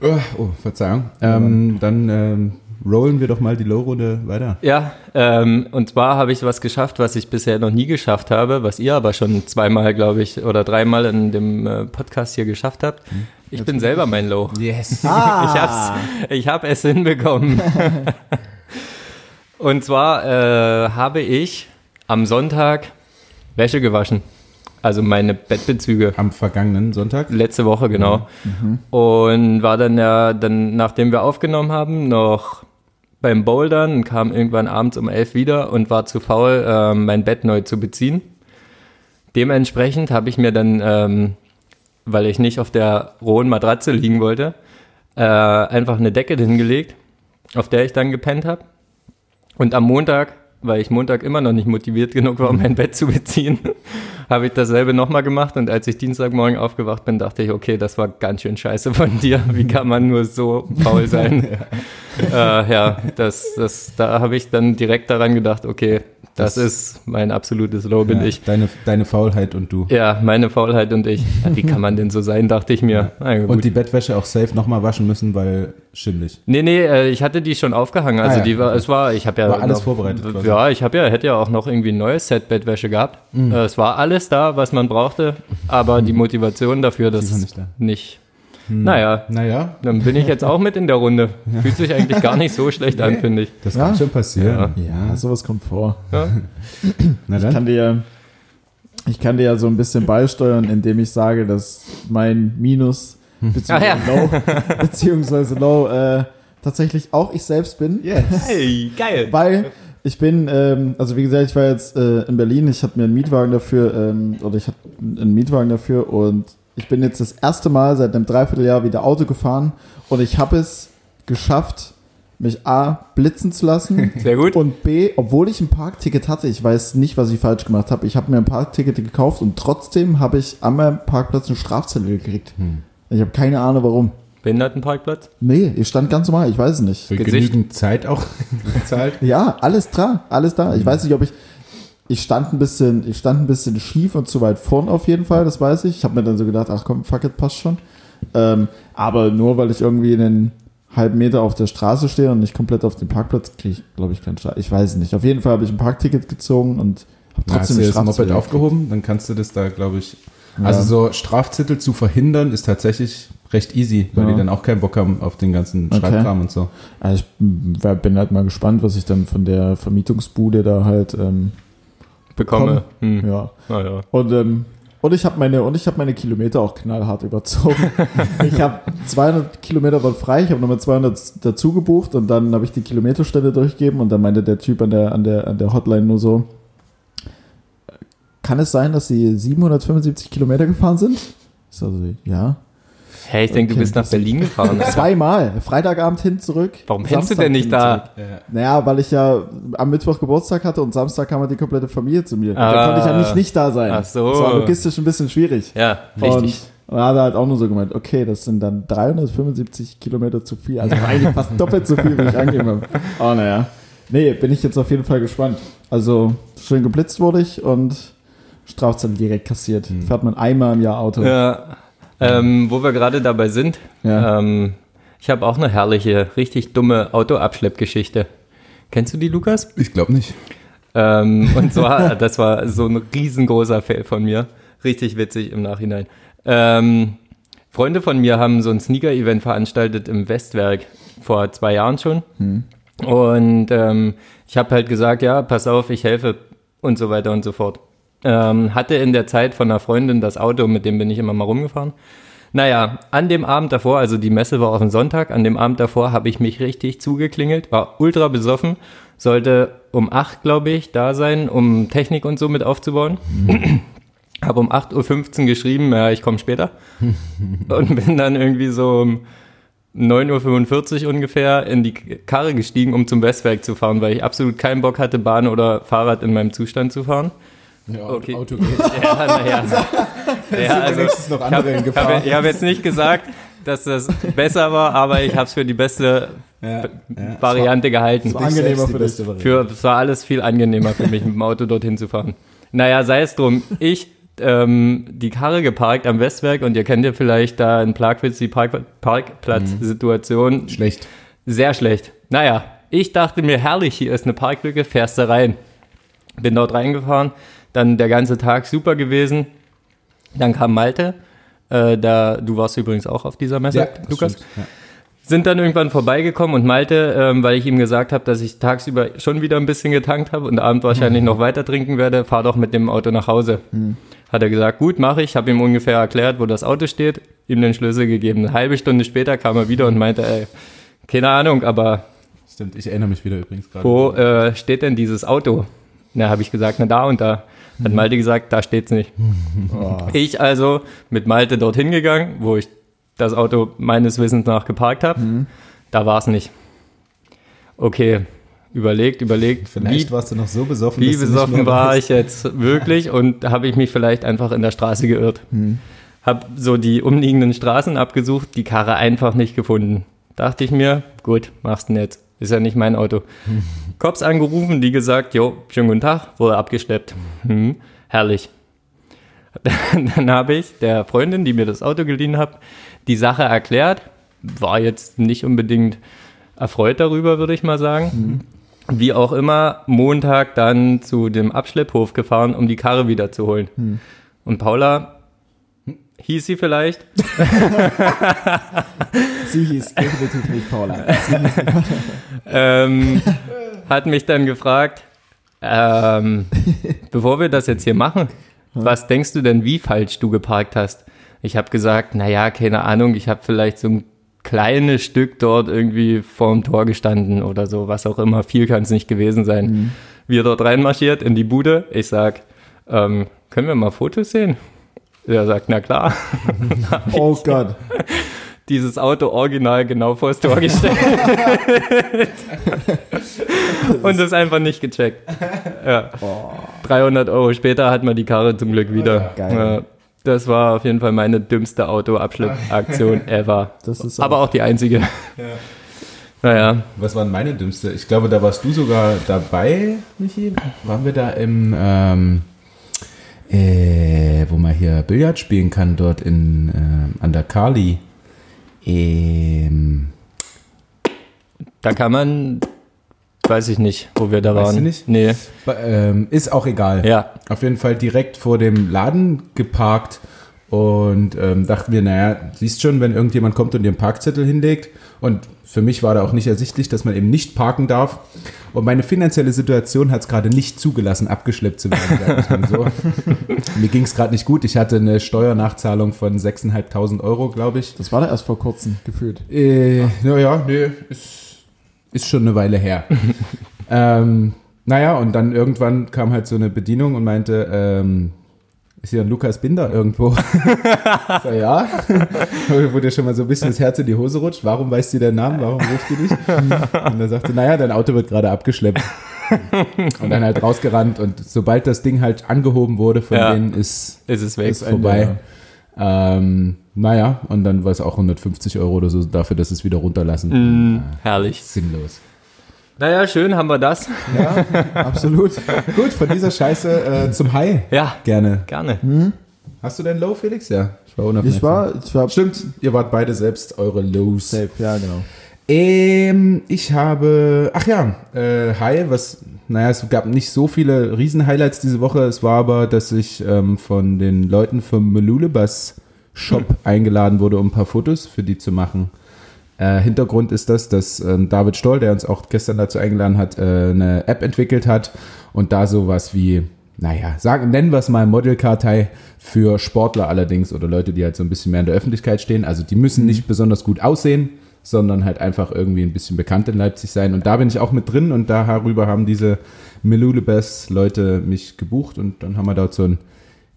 Oh, oh Verzeihung. Ähm, dann ähm, rollen wir doch mal die Low-Runde weiter. Ja, ähm, und zwar habe ich was geschafft, was ich bisher noch nie geschafft habe, was ihr aber schon zweimal, glaube ich, oder dreimal in dem äh, Podcast hier geschafft habt. Ich bin selber mein Low. Yes. Ah, Ich hab's, ich hab es hinbekommen. Und zwar äh, habe ich am Sonntag Wäsche gewaschen. Also meine Bettbezüge. Am vergangenen Sonntag. Letzte Woche, genau. Und war dann ja, dann, nachdem wir aufgenommen haben, noch beim Bouldern und kam irgendwann abends um elf wieder und war zu faul, ähm, mein Bett neu zu beziehen. Dementsprechend habe ich mir dann, ähm, weil ich nicht auf der rohen Matratze liegen wollte, äh, einfach eine Decke hingelegt, auf der ich dann gepennt habe. Und am Montag, weil ich Montag immer noch nicht motiviert genug war, um mein Bett zu beziehen, habe ich dasselbe nochmal gemacht. Und als ich Dienstagmorgen aufgewacht bin, dachte ich, okay, das war ganz schön scheiße von dir. Wie kann man nur so faul sein? ja, äh, ja das, das, da habe ich dann direkt daran gedacht, okay, das, Das- ist mein absolutes Low, bin Ja, ich. Deine, deine Faulheit und du. Ja, meine Faulheit und ich. Ja, wie kann man denn so sein, dachte ich mir. Und die Bettwäsche auch safe nochmal waschen müssen, weil schimmelig. Nee, nee, äh, ich hatte die schon aufgehangen. Also Ah, ja. die war, es war, ich habe ja War alles noch, vorbereitet quasi. Ja, ich habe ja, hätte ja auch noch irgendwie ein neues Set Bettwäsche gehabt. Mhm. Äh, es war alles da, was man brauchte, aber die Motivation dafür, das nicht da. nicht. Naja, Naja, dann bin ich jetzt auch mit in der Runde. Fühlt sich eigentlich gar nicht so schlecht an, finde ich. das Ja. kann schon passieren. Ja, sowas kommt vor. Ja? Na Ich kann dir, ich kann dir ja so ein bisschen beisteuern, indem ich sage, dass mein Minus beziehungsweise Ah, Low, beziehungsweise Low äh, tatsächlich auch ich selbst bin. Yes. Hey, geil. Weil ich bin, ähm, also wie gesagt, ich war jetzt äh, in Berlin, ich hatte mir einen Mietwagen dafür, ähm, oder ich hatte einen Mietwagen dafür und ich bin jetzt das erste Mal seit einem Dreivierteljahr wieder Auto gefahren und ich habe es geschafft, mich A, blitzen zu lassen Sehr gut. und B, obwohl ich ein Parkticket hatte, ich weiß nicht, was ich falsch gemacht habe, ich habe mir ein Parkticket gekauft und trotzdem habe ich an meinem Parkplatz eine Strafzettel gekriegt. Hm. Ich habe keine Ahnung warum. Behindertenparkplatz? Nee, ich stand ganz normal, ich weiß es nicht. Für Gesicht. genügend Zeit auch bezahlt. Ja, alles da, alles da. Ich weiß nicht, ob ich. Ich stand ein bisschen, ich stand ein bisschen schief und zu weit vorn auf jeden Fall, das weiß ich. Ich habe mir dann so gedacht, ach komm, fuck it, passt schon. Ähm, aber nur weil ich irgendwie einen halben Meter auf der Straße stehe und nicht komplett auf dem Parkplatz, kriege ich, glaube ich, keinen Straf. Ich weiß es nicht. Auf jeden Fall habe ich ein Parkticket gezogen und habe Na, hast trotzdem du das Moped aufgehoben, dann kannst du das da, glaube ich. Ja. Also so Strafzettel zu verhindern ist tatsächlich recht easy, weil Ja. die dann auch keinen Bock haben auf den ganzen Okay. Schreibkram und so. Also ich bin halt mal gespannt, was ich dann von der Vermietungsbude da halt, ähm, Bekomme. Hm. ja. Naja. Und, ähm, und ich habe meine und ich habe meine Kilometer auch knallhart überzogen. ich habe 200 Kilometer waren frei, ich habe nochmal 200 dazu gebucht und dann habe ich die Kilometerstelle durchgegeben und dann meinte der Typ an der an der an der Hotline nur so kann es sein, dass sie 775 Kilometer gefahren sind? Ich so, also, ja. Hey, ich denke, Okay. du bist nach Berlin gefahren. Zweimal. Freitagabend hin, zurück. Warum pennst du denn nicht da? zurück. Naja, weil ich ja am Mittwoch Geburtstag hatte und Samstag kam halt die komplette Familie zu mir. Ah. da konnte ich ja nicht nicht da sein. Ach so. Das war logistisch ein bisschen schwierig. Ja, Und, richtig. und da hat er halt auch nur so gemeint, okay, das sind dann 375 Kilometer zu viel. Also eigentlich fast doppelt so viel, wie ich angegeben habe. Oh, naja. Nee, bin ich jetzt auf jeden Fall gespannt. Also, schön geblitzt wurde ich und Strafzettel direkt kassiert. Fährt man einmal im Jahr Auto. Ja. Ähm, wo wir gerade dabei sind, Ja. ähm, ich habe auch eine herrliche, richtig dumme Autoabschleppgeschichte. Kennst du die, Lukas? Ich glaube nicht. Ähm, und zwar, das war so ein riesengroßer Fail von mir. Richtig witzig im Nachhinein. Ähm, Freunde von mir haben so ein Sneaker-Event veranstaltet im Westwerk vor zwei Jahren schon. Und ähm, ich habe halt gesagt, ja, pass auf, ich helfe und so weiter und so fort. Ähm, hatte in der Zeit von einer Freundin das Auto, mit dem bin ich immer mal rumgefahren. Naja, an dem Abend davor, also die Messe war auf dem Sonntag, an dem Abend davor habe ich mich richtig zugeklingelt, war ultra besoffen, sollte um 8, glaube ich, da sein, um Technik und so mit aufzubauen. Habe um 8.15 Uhr geschrieben, ja, ich komme später. und bin dann irgendwie so um 9.45 Uhr ungefähr in die Karre gestiegen, um zum Westwerk zu fahren, weil ich absolut keinen Bock hatte, Bahn oder Fahrrad in meinem Zustand zu fahren. Ja, Okay. Auto geht. Ja, naja. ja, also, noch ich andere habe hab, hab jetzt nicht gesagt, dass das besser war, aber ich habe es für die beste Ja, ja. Variante gehalten. Es war angenehmer für dich. Für, es war alles viel angenehmer für mich, mit dem Auto dorthin zu fahren. Naja, sei es drum. Ich ähm, die Karre geparkt am Westwerk und ihr kennt ja vielleicht da in Plagwitz die Park Parkplatzsituation. Schlecht. Sehr schlecht. Naja, ich dachte mir, herrlich, hier ist eine Parklücke, fährst du rein. Bin dort reingefahren, dann der ganze Tag super gewesen. Dann kam Malte, äh, da, du warst übrigens auch auf dieser Messe, das Lukas stimmt. Ja. sind dann irgendwann vorbeigekommen und Malte, ähm, weil ich ihm gesagt habe, dass ich tagsüber schon wieder ein bisschen getankt habe und abend wahrscheinlich noch weiter trinken werde, fahr doch mit dem Auto nach Hause. Hat er gesagt, gut, mache ich. Habe ihm ungefähr erklärt, wo das Auto steht, ihm den Schlüssel gegeben. Eine halbe Stunde später kam er wieder und meinte, ey, keine Ahnung, aber Stimmt, ich erinnere mich wieder übrigens gerade. wo äh, steht denn dieses Auto? Na, habe ich gesagt, na da und da. Hat Malte gesagt, da steht's nicht. Oh. Ich also mit Malte dorthin gegangen, wo ich das Auto meines Wissens nach geparkt habe. Da war's nicht. Okay, überlegt, überlegt, Vielleicht wie, warst du noch so besoffen, wie besoffen war ich jetzt wirklich und habe ich mich vielleicht einfach in der Straße geirrt. Hab so die umliegenden Straßen abgesucht, die Karre einfach nicht gefunden. Dachte ich mir, gut, machst du jetzt. Ist ja nicht mein Auto. Cops angerufen, die gesagt, jo, schönen guten Tag, wurde abgeschleppt. Hm, herrlich. Dann habe ich der Freundin, die mir das Auto geliehen hat, die Sache erklärt. War jetzt nicht unbedingt erfreut darüber, würde ich mal sagen. Wie auch immer, Montag dann zu dem Abschlepphof gefahren, um die Karre wiederzuholen. Und Paula, hieß sie vielleicht, Sie hieß definitiv nicht Paula. ähm, hat mich dann gefragt, ähm, bevor wir das jetzt hier machen, was denkst du denn, wie falsch du geparkt hast? Ich habe gesagt, naja, keine Ahnung, ich habe vielleicht so ein kleines Stück dort irgendwie vorm Tor gestanden oder so, was auch immer. Viel kann es nicht gewesen sein. Wir dort reinmarschiert in die Bude. Ich sag, ähm, können wir mal Fotos sehen? Er sagt, na klar. Oh Gott. Dieses Auto original genau vor das Tor gestellt. Und das einfach nicht gecheckt. Ja. 300 Euro später hat man die Karre zum Glück wieder. Ja, das war auf jeden Fall meine dümmste Autoabschleppaktion ever. Ist Aber auch die einzige. Naja, Was war denn meine dümmste? Ich glaube, da warst du sogar dabei, Michi. Waren wir da im, ähm, äh, wo man hier Billard spielen kann, dort in, ähm, an der Kali. Ähm, da kann man, weiß ich nicht, wo wir da Weißt waren. du nicht? Nee, ähm, ist auch egal. ja. Auf jeden Fall direkt vor dem Laden geparkt und ähm, dachten wir, naja, siehst schon, wenn irgendjemand kommt und dir einen Parkzettel hinlegt. Und für mich war da auch nicht ersichtlich, dass man eben nicht parken darf. Und meine finanzielle Situation hat es gerade nicht zugelassen, abgeschleppt zu werden. so. Mir ging es gerade nicht gut. Ich hatte eine Steuernachzahlung von 6.500 Euro, glaube ich. Das war da erst vor kurzem gefühlt. Äh, naja, nee, ist, ist schon eine Weile her. ähm, naja, und dann irgendwann kam halt so eine Bedienung und meinte, ähm, ist hier ein Lukas Binder irgendwo? so, ja. Wo dir schon mal so ein bisschen das Herz in die Hose rutscht. Warum weißt du den Namen? Warum ruft die dich? Und er sagte, naja, dein Auto wird gerade abgeschleppt. Und dann halt rausgerannt und sobald das Ding halt angehoben wurde von Ja. denen, ist Ist es weg. Ist Ende, vorbei. Ähm, naja, und dann war es auch 150 Euro oder so dafür, dass es wieder runterlassen. Mm, herrlich. Sinnlos. Naja, schön haben wir das. Ja, absolut. Gut, von dieser Scheiße äh, zum High. Ja, Gerne. gerne. Hast du denn Low, Felix? Ja, ich war unaufmerksam. Ich war, ich war Stimmt, ihr wart beide selbst eure Lows. safe, ja, genau. Ähm, ich habe, ach ja, äh, High, was, naja, es gab nicht so viele Riesen-Highlights diese Woche. Es war aber, dass ich ähm, von den Leuten vom Melulebus Shop eingeladen wurde, um ein paar Fotos für die zu machen. Äh, Hintergrund ist das, dass ähm, David Stoll, der uns auch gestern dazu eingeladen hat, äh, eine App entwickelt hat und da sowas wie, naja, sagen, nennen wir es mal Modelkartei für Sportler allerdings oder Leute, die halt so ein bisschen mehr in der Öffentlichkeit stehen. Also die müssen nicht besonders gut aussehen, sondern halt einfach irgendwie ein bisschen bekannt in Leipzig sein. Und da bin ich auch mit drin und darüber haben diese Melulebes-Leute mich gebucht und dann haben wir dort so ein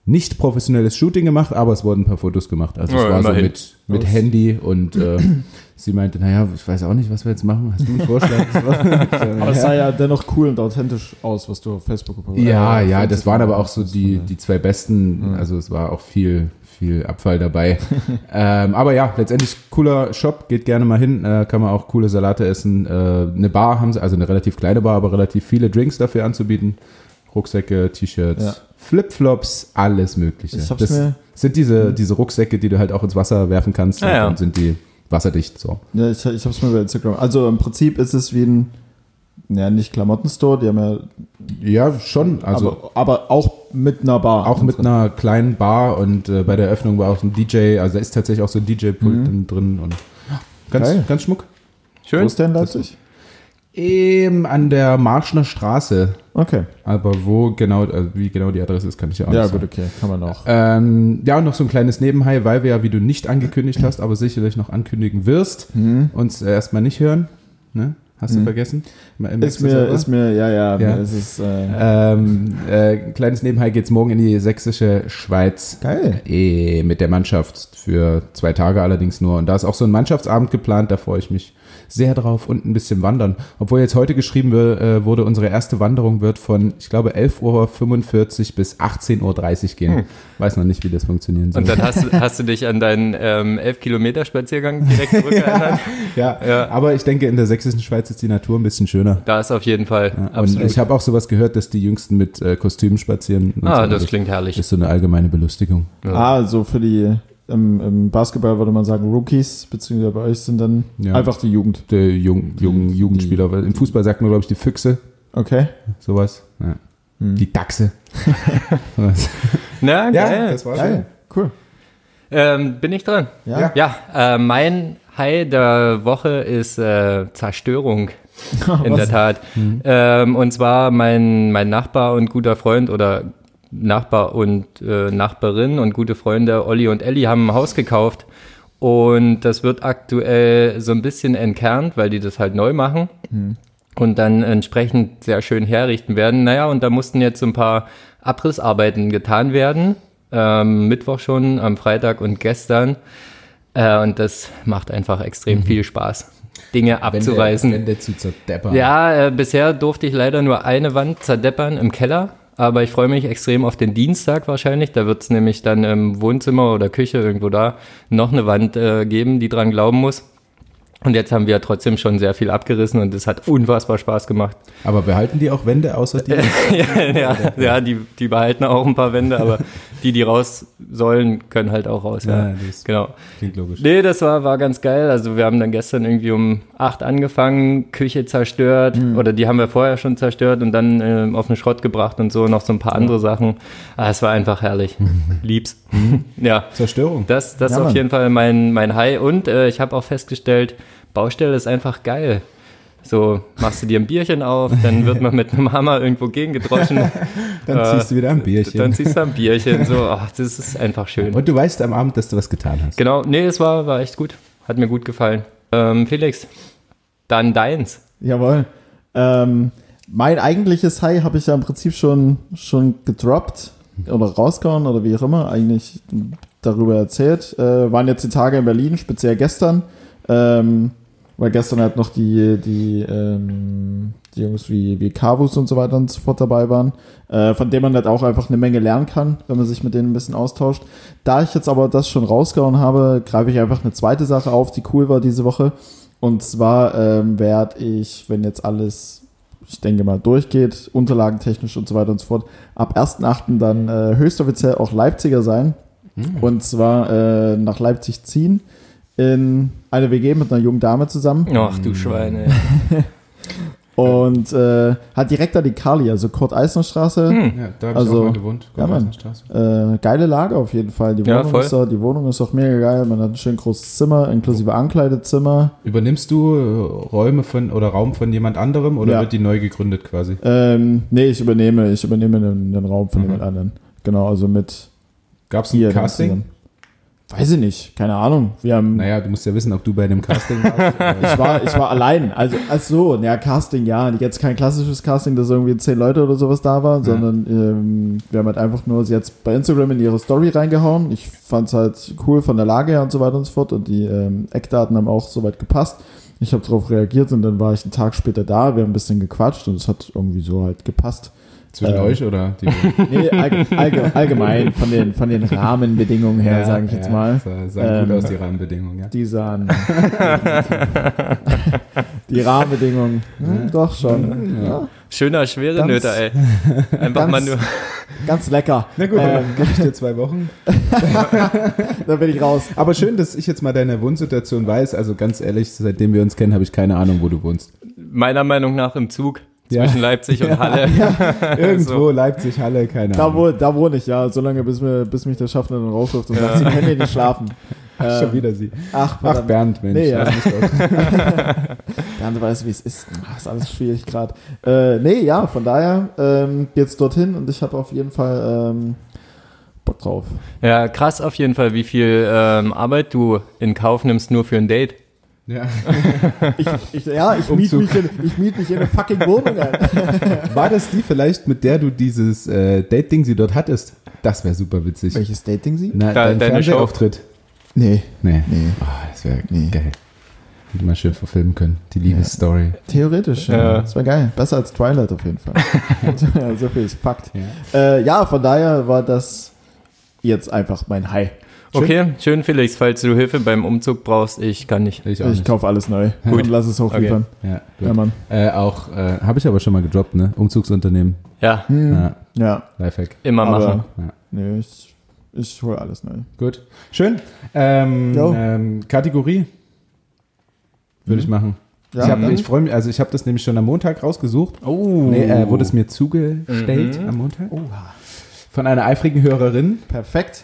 nicht professionelles Shooting gemacht, aber es wurden ein paar Fotos gemacht. Also es Ja, war so immerhin. mit, mit Das- Handy und äh, sie meinte, naja, ich weiß auch nicht, was wir jetzt machen. Hast du einen Vorschlag? Aber es sah ja dennoch cool und authentisch aus, was du auf Facebook gepostet ja, äh, ja, das waren aber auch so die, die zwei besten, also es war auch viel, viel Abfall dabei. ähm, aber ja, letztendlich cooler Shop, geht gerne mal hin, äh, kann man auch coole Salate essen. Äh, eine Bar haben sie, also eine relativ kleine Bar, aber relativ viele Drinks dafür anzubieten. Rucksäcke, T-Shirts, Ja. Flipflops, alles mögliche. Das sind diese, diese Rucksäcke, die du halt auch ins Wasser werfen kannst Ah, und ja. dann sind die wasserdicht. So. Ja, ich, ich hab's mir bei Instagram. Also im Prinzip ist es wie ein, ja, nicht Klamottenstore, die haben ja, Ja, schon. Also aber, aber auch mit einer Bar. Auch mit einer kleinen Bar und äh, bei der Eröffnung war auch ein DJ, also da ist tatsächlich auch so ein DJ-Pult drin und ganz, Geil. ganz schmuck. Wo Schön. ist der in Leipzig? Eben an der Marschner Straße. Okay. Aber wo genau, also wie genau die Adresse ist, kann ich ja auch Ja, nicht gut, sagen. okay. Kann man auch. Ähm, ja, und noch so ein kleines Nebenhai, weil wir ja, wie du nicht angekündigt hast, aber sicherlich noch ankündigen wirst, Hm. uns äh, erstmal nicht hören. Ne? Hast du vergessen? Merkst Ist mir, ist mir, ja, ja, Ja. es ist äh, Ähm, äh, kleines Nebenhai geht's morgen in die sächsische Schweiz. geil. Eh, mit der Mannschaft für zwei Tage allerdings nur. Und da ist auch so ein Mannschaftsabend geplant, da freue ich mich sehr drauf und ein bisschen wandern. Obwohl jetzt heute geschrieben äh, wurde, unsere erste Wanderung wird von, ich glaube, 11.45 Uhr bis 18.30 Uhr gehen. Weiß noch nicht, wie das funktionieren soll. Und dann hast, du- hast du dich an deinen ähm, 11 Kilometer Spaziergang direkt zurückerinnert. ja, Ja. aber ich denke, in der sächsischen Schweiz ist die Natur ein bisschen schöner. Da ist auf jeden Fall. Ja, und absolut. ich habe auch sowas gehört, dass die Jüngsten mit äh, Kostümen spazieren. ah, so. das klingt herrlich. ist so eine allgemeine Belustigung. Ja. Ah, so für die, im, im Basketball würde man sagen Rookies, beziehungsweise bei euch sind dann Ja. einfach die Jugend. Der jungen, jungen Jugendspieler. Weil Im Fußball sagt man, glaube ich, die Füchse, Okay. sowas. Ja. Hm. Die Dachse. Sowas. Na, geil. war Geil. Cool. Ähm, bin ich dran? Ja. Ja, äh, mein High der Woche ist äh, Zerstörung. In der Tat. Ähm, und zwar mein, mein Nachbar und guter Freund oder Nachbar und äh, Nachbarin und gute Freunde Olli und Elli haben ein Haus gekauft. Und das wird aktuell so ein bisschen entkernt, weil die das halt neu machen und dann entsprechend sehr schön herrichten werden. Naja, und da mussten jetzt so ein paar Abrissarbeiten getan werden. Ähm, Mittwoch schon, am Freitag und gestern. Äh, und das macht einfach extrem viel Spaß, Dinge abzureißen. Wände zu zerdeppern. Ja, äh, bisher durfte ich leider nur eine Wand zerdeppern im Keller. Aber ich freue mich extrem auf den Dienstag wahrscheinlich. Da wird es nämlich dann im Wohnzimmer oder Küche irgendwo da noch eine Wand äh, geben, die dran glauben muss. Und jetzt haben wir trotzdem schon sehr viel abgerissen und es hat unfassbar Spaß gemacht. Aber behalten die auch Wände außer die? ja, ja, ja die, die behalten auch ein paar Wände, aber die, die raus sollen, können halt auch raus. Ja, Ja, das genau. klingt logisch. Nee, das war, war ganz geil. Also wir haben dann gestern irgendwie um acht angefangen, Küche zerstört oder die haben wir vorher schon zerstört und dann ähm, auf den Schrott gebracht und so noch so ein paar andere Sachen. Ah, es war einfach herrlich. Lieb's. ja, Zerstörung. das, das Ja, ist auf jeden Fall mein, mein High und äh, ich habe auch festgestellt, Baustelle ist einfach geil. So, machst du dir ein Bierchen auf, dann wird man mit einem Hammer irgendwo gegengedroschen, Dann äh, ziehst du wieder ein Bierchen. dann ziehst du ein Bierchen. So, ach, das ist einfach schön. Und du weißt am Abend, dass du was getan hast. Genau, nee, es war, war echt gut. Hat mir gut gefallen. Ähm, Felix, dann deins. Jawohl. Ähm, mein eigentliches High habe ich ja im Prinzip schon, schon gedroppt oder rausgehauen oder wie auch immer, eigentlich darüber erzählt. Äh, waren jetzt die Tage in Berlin, speziell gestern, ähm, weil gestern halt noch die, die, ähm, die Jungs wie, wie Kavus und so weiter und so fort dabei waren, äh, von denen man halt auch einfach eine Menge lernen kann, wenn man sich mit denen ein bisschen austauscht. Da ich jetzt aber das schon rausgehauen habe, greife ich einfach eine zweite Sache auf, die cool war diese Woche. Und zwar ähm, werde ich, wenn jetzt alles, ich denke mal, durchgeht, unterlagentechnisch und so weiter und so fort, ab 1.8. dann äh, höchstoffiziell auch Leipziger sein. Und zwar äh, nach Leipzig ziehen in eine WG mit einer jungen Dame zusammen. Ach du Schweine. Und äh, hat direkt da die Kali, also Kurt-Eisner-Straße. Hm. Ja, da habe Also, ich auch mal gewohnt. ja, Mann. Straße. Äh, geile Lage auf jeden Fall. Die Ja, Wohnung, voll. ist da, die Wohnung ist auch mega geil. Man hat ein schön großes Zimmer, inklusive Ankleidezimmer. Übernimmst du äh, Räume von oder Raum von jemand anderem oder Ja. wird die neu gegründet quasi? Ähm, nee, ich übernehme, ich übernehme den, den Raum von Mhm. jemand anderen. Genau, also mit Gab es ein Casting? Weiß ich nicht, keine Ahnung. Wir haben, Naja, du musst ja wissen, ob du bei dem Casting warst. Ich war, ich war allein. Also, ach so, ja, Casting, ja. Jetzt kein klassisches Casting, dass irgendwie zehn Leute oder sowas da waren, sondern ähm, wir haben halt einfach nur sie jetzt bei Instagram in ihre Story reingehauen. Ich fand es halt cool von der Lage her und so weiter und so fort und die ähm, Eckdaten haben auch soweit gepasst. Ich habe darauf reagiert und dann war ich einen Tag später da. Wir haben ein bisschen gequatscht und es hat irgendwie so halt gepasst. Zwischen Äh. euch oder die Nee, allge allge allgemein von den, von den Rahmenbedingungen her, sage ich jetzt mal. Sah, sah gut Ähm, aus, die Rahmenbedingungen, ja. Die sahen. die Rahmenbedingungen. Hm, doch schon. Ja, Schöner schwere Ganz- Nöter, ey. Einfach ganz- mal nur. ganz lecker. Na gut, Ähm, dann gebe ich dir zwei Wochen. da bin ich raus. Aber schön, dass ich jetzt mal deine Wohnsituation weiß. Also ganz ehrlich, seitdem wir uns kennen, habe ich keine Ahnung, wo du wohnst. Meiner Meinung nach im Zug Ja. Zwischen Leipzig und Halle. Irgendwo, Leipzig, Halle, keine Da, Ahnung. wo, da wohne ich, ja. So lange, bis, mir, bis mich der Schaffner dann rauswirft und sagt, sie können hier nicht schlafen. Schon wieder sie. Ach, Ach. Bernd, Mensch. Nee, ja. Bernd weiß, wie es ist. Ach, ist alles schwierig gerade. Äh, nee, ja, von daher ähm, geht's dorthin und ich habe auf jeden Fall ähm, Bock drauf. Ja, krass auf jeden Fall, wie viel ähm, Arbeit du in Kauf nimmst nur für ein Date. Ja. Ich, ich, ja, ich miete mich, in- ich mich in eine fucking Wohnung ein. War das die vielleicht, mit der du dieses äh, Date-Ding sie dort hattest? Das wäre super witzig. Welches Dating sie? Na, Da- dein deine Fernsehauftritt. Nee, Nee. nee. Oh, das wäre Nee. geil. Hätte man schön verfilmen können. Die Liebesstory. Theoretisch, ja. Ja. Das war geil. Besser als Twilight auf jeden Fall. so viel ist Fakt. Ja. Äh, ja, von daher war das jetzt einfach mein High. Schön. Okay, schön Felix, falls du Hilfe beim Umzug brauchst, ich kann nicht. Ich Ich kaufe alles neu Gut. und lass es hochliefern. Ja, gut. Ja, Mann. Äh, auch, äh, habe ich aber schon mal gedroppt, ne? Umzugsunternehmen. Ja, Hm. Ja, Ja, Lifehack. immer Aber- machen. Ja. nee, ich, ich hole alles neu. Gut. Schön. Ähm, ähm, Kategorie würde ich machen. Ja, ich hab- ich freue mich, also ich habe das nämlich schon am Montag rausgesucht. Oh. Nee, äh, wurde es mir zugestellt Mhm. am Montag. Von einer eifrigen Hörerin. Perfekt.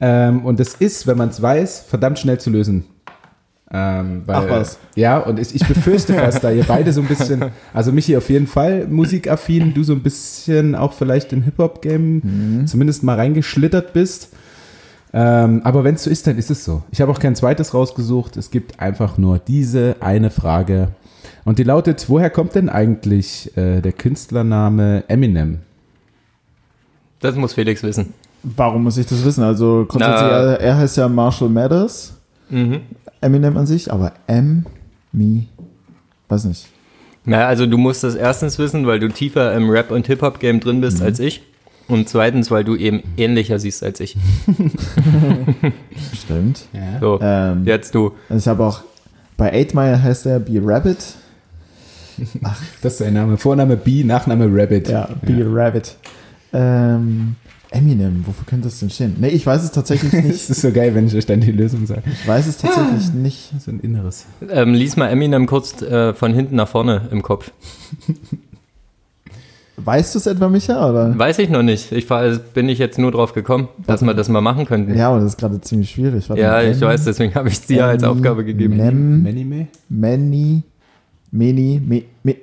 Ähm, und das ist, wenn man es weiß, verdammt schnell zu lösen. Ähm, weil, Ach was. Ja, und ich, ich befürchte fast, da ihr beide so ein bisschen, also Michi auf jeden Fall musikaffin, du so ein bisschen auch vielleicht im Hip-Hop-Game zumindest mal reingeschlittert bist. Ähm, aber wenn es so ist, dann ist es so. Ich habe auch kein zweites rausgesucht. Es gibt einfach nur diese eine Frage. Und die lautet, woher kommt denn eigentlich äh, der Künstlername Eminem? Das muss Felix wissen. Warum muss ich das wissen? Also grundsätzlich, Na. er, er heißt ja Marshall Mathers, Mhm. Eminem an sich, aber M, Me, weiß nicht. Na, also du musst das erstens wissen, weil du tiefer im Rap- und Hip-Hop-Game drin bist als ich. Und zweitens, weil du eben ähnlicher siehst als ich. Stimmt. Ja. So, Ähm, jetzt du. Ich habe auch, bei 8 Mile heißt er Be Rabbit. Das ist sein Name. Vorname B, Nachname Rabbit. Ja, Be Rabbit. Ähm, Eminem, wofür könnte das denn stehen? Nee, ich weiß es tatsächlich Es nicht. ist so geil, wenn ich euch dann die Lösung sage. Ich weiß es tatsächlich nicht. So ein Inneres. Ähm, lies mal Eminem kurz äh, von hinten nach vorne im Kopf. Weißt du es etwa, Micha? Oder? Weiß ich noch nicht. Ich war, bin ich jetzt nur drauf gekommen, dass wir das mal machen könnten. Ja, aber das ist gerade ziemlich schwierig. Warte Ja, mal. ich weiß, deswegen habe ich es dir als Aufgabe gegeben. Nem, Manime? Many, Many, Me, Me.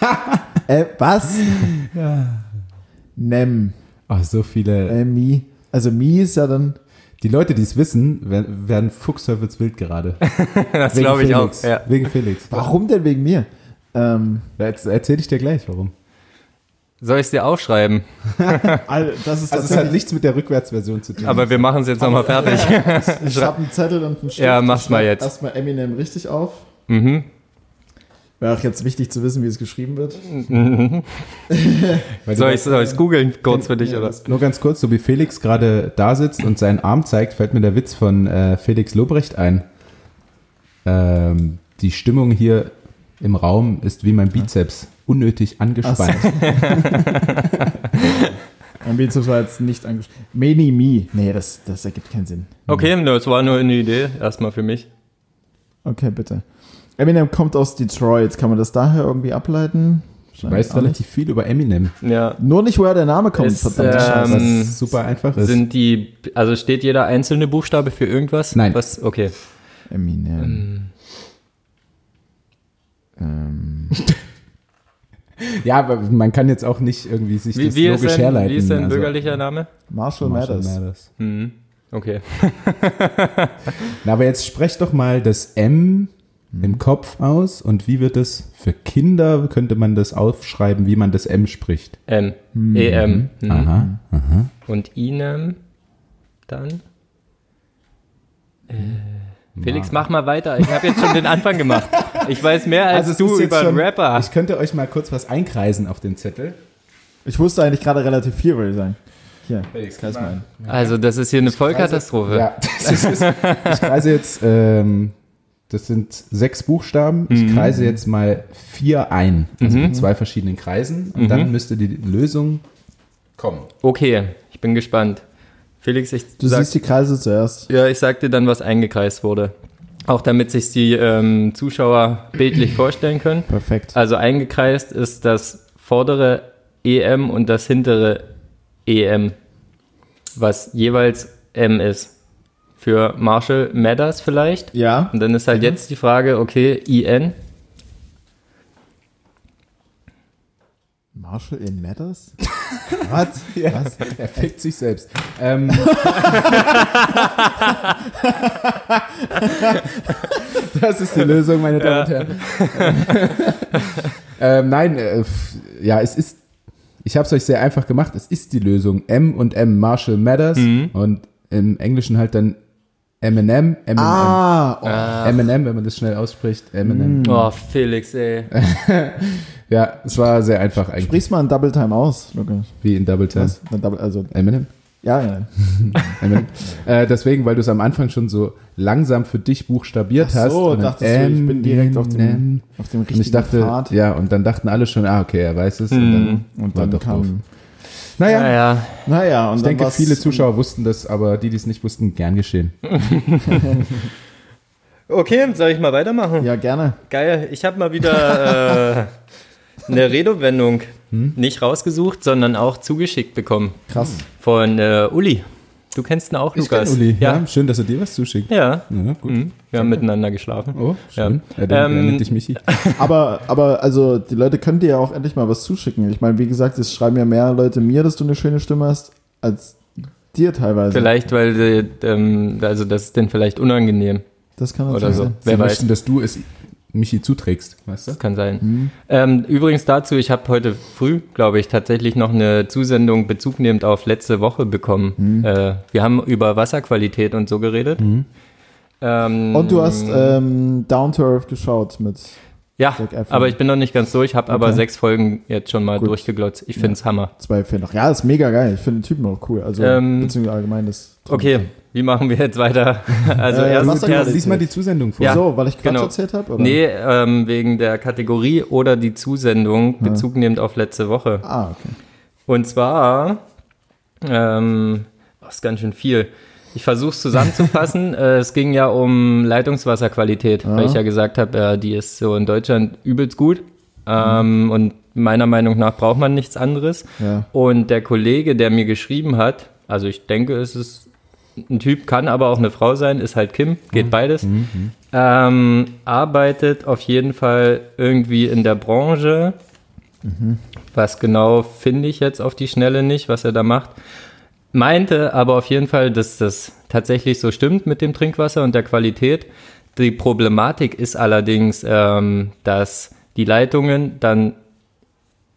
äh, was? Nem, Oh, so viele. äh, Mi. Also Mi ist ja dann. Die Leute, die es wissen, werden, werden wild gerade. Das Wegen glaube ich auch. Ja. Wegen Felix. Warum denn wegen mir? Ähm, Da erz- erzähl ich dir gleich, warum. Soll ich es dir aufschreiben? also das ist Also es hat nichts mit der Rückwärtsversion zu tun. Aber wir machen es jetzt nochmal fertig. Ich habe einen Zettel und einen Stift. Ja, mach's mal jetzt. Erstmal Eminem richtig auf. mhm. Wäre auch jetzt wichtig zu wissen, wie es geschrieben wird. Soll ich es googeln kurz für dich, Ja, oder? Nur ganz kurz, so wie Felix gerade da sitzt und seinen Arm zeigt, fällt mir der Witz von äh, Felix Lobrecht ein. Ähm, die Stimmung hier im Raum ist wie mein Bizeps, unnötig angespannt. Mein Bizeps war jetzt nicht angeschaut. Many Me. Nee, das, das ergibt keinen Sinn. Okay, das war nur eine Idee, erstmal für mich. Okay, bitte. Eminem kommt aus Detroit. Kann man das daher irgendwie ableiten? Du weißt Auch nicht. relativ viel über Eminem, Ja. Nur nicht, woher der Name kommt, Ist, verdammte ähm, Scheiße. was super einfach ist. Sind die, also steht jeder einzelne Buchstabe für irgendwas? Nein. Was, okay. Eminem. Ähm, ja, aber man kann jetzt auch nicht irgendwie sich Wie, das wie, logisch sein, herleiten. wie ist sein also- bürgerlicher Name? Marshall, Marshall Mathers. Mathers. Mhm. Okay. Na, aber jetzt sprecht doch mal das M im Kopf aus und wie wird es für Kinder, könnte man das aufschreiben, wie man das M spricht? M. EM. Mhm. Aha, aha. Und Inem dann? Äh, Felix, mach mal weiter. Ich habe jetzt schon den Anfang gemacht. Ich weiß mehr als Also du über schon- Rapper. Ich könnte euch mal kurz was einkreisen auf den Zettel. Ich wusste eigentlich gerade relativ viel, würde ich sagen. Hier, kreis mal ein. Also, das ist hier eine Vollkatastrophe. Ja, das ist, ich kreise jetzt, ähm, das sind sechs Buchstaben. Ich Mhm. kreise jetzt mal vier ein, also mit zwei verschiedenen Kreisen. Und Mhm. dann müsste die Lösung kommen. Okay, ich bin gespannt. Felix, ich Du sag, siehst die Kreise zuerst. ja, ich sag dir dann, was eingekreist wurde. Auch damit sich die ähm, Zuschauer bildlich vorstellen können. Perfekt. Also eingekreist ist das vordere EM und das hintere EM, was jeweils M ist. Für Marshall Mathers vielleicht. Ja. Und dann ist halt jetzt die Frage, okay, IN. Marshall in Matters? Was? Was? Er fickt sich selbst. Ähm, das ist die Lösung, meine Damen und Herren. ähm, nein, äh, ja, es ist, ich habe es euch sehr einfach gemacht. Es ist die Lösung. M und M, Marshall Matters. Und im Englischen halt dann Eminem, Eminem. Ah, oh. Eminem, wenn man das schnell ausspricht. Eminem. Oh, Felix, ey. Ja, es war sehr einfach eigentlich. Sprich's mal in Double Time aus, Lukas. Wie in Double Time. Was? Double, also, Eminem. ja, ja. Eminem. äh, deswegen, weil du es am Anfang schon so langsam für dich buchstabiert Ach hast. so, und dann dachtest du, ich bin direkt auf dem, auf dem Und richtigen ich dachte, Pfad. ja, und dann dachten alle schon, ah, okay, er weiß es. Und Hm. dann, Und war dann doch drauf. Naja, Naja, naja, und ich dann denke, viele Zuschauer wussten das, aber die, die es nicht wussten, gern geschehen. okay, soll ich mal weitermachen? Ja, gerne. Geil, ich habe mal wieder äh, eine Redewendung nicht rausgesucht, sondern auch zugeschickt bekommen Krass. von äh, Uli. Du kennst ihn auch, Ich kenn Lukas. Uli. Ja. Ja. schön, dass er dir was zuschickt. Ja. Ja, gut. Mhm. Wir haben miteinander geschlafen. Oh, schön. Ja. Ja. dann, Ähm, nennt dich Michi. Aber, aber, also, die Leute können dir ja auch endlich mal was zuschicken. Ich meine, wie gesagt, es schreiben ja mehr Leute mir, dass du eine schöne Stimme hast, als dir teilweise. Vielleicht, weil sie, ähm, also das ist denen vielleicht unangenehm. Das kann Oder natürlich so. sein. Sie Wer weiß. möchten, dass du es Michi zuträgst, weißt du? Das kann sein. Mhm. Ähm, übrigens dazu, ich habe heute früh, glaube ich, tatsächlich noch eine Zusendung bezugnehmend auf letzte Woche bekommen. Mhm. Äh, wir haben über Wasserqualität und so geredet. Ähm, Und du hast ähm, Down to Earth geschaut mit. Ja, aber ich bin noch nicht ganz durch, habe aber Okay. sechs Folgen jetzt schon mal Gut. durchgeglotzt. Ich finde es Hammer. Zwei Fehler. Ja, ist mega geil. Ich finde den Typen auch cool. Also, Ähm, beziehungsweise allgemein das. Okay, wie machen wir jetzt weiter? Also Äh, erst, Wasserqualität. erst Lies mal die Zusendung vor. Ja, so, weil ich Quatsch genau. erzählt habe? Nee, ähm, wegen der Kategorie oder die Zusendung, Bezug nehmend auf letzte Woche. Ah, okay. Und zwar, ähm, das ist ganz schön viel. Ich versuche es zusammenzufassen. äh, es ging ja um Leitungswasserqualität, weil ich ja gesagt habe, äh, die ist so in Deutschland übelst gut. Ähm, Und meiner Meinung nach braucht man nichts anderes. Ja. Und der Kollege, der mir geschrieben hat, also ich denke, es ist ein Typ, kann aber auch eine Frau sein, ist halt Kim, geht beides. Ähm, arbeitet auf jeden Fall irgendwie in der Branche. Was genau finde ich jetzt auf die Schnelle nicht, was er da macht. Meinte aber auf jeden Fall, dass das tatsächlich so stimmt mit dem Trinkwasser und der Qualität. Die Problematik ist allerdings, ähm, dass die Leitungen dann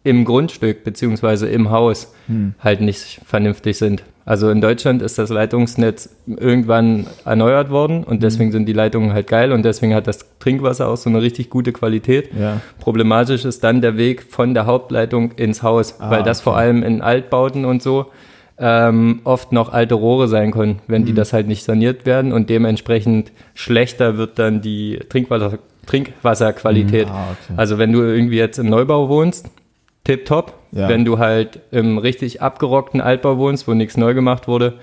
im Grundstück beziehungsweise im Haus halt nicht vernünftig sind. Also in Deutschland ist das Leitungsnetz irgendwann erneuert worden und deswegen sind die Leitungen halt geil und deswegen hat das Trinkwasser auch so eine richtig gute Qualität. Ja. Problematisch ist dann der Weg von der Hauptleitung ins Haus, Ah, weil das okay. vor allem in Altbauten und so ähm, oft noch alte Rohre sein können, wenn Mhm. die das halt nicht saniert werden und dementsprechend schlechter wird dann die Trinkwasser, Trinkwasserqualität. Ah, okay. Also wenn du irgendwie jetzt im Neubau wohnst, tipptopp. Ja. Wenn du halt im richtig abgerockten Altbau wohnst, wo nichts neu gemacht wurde,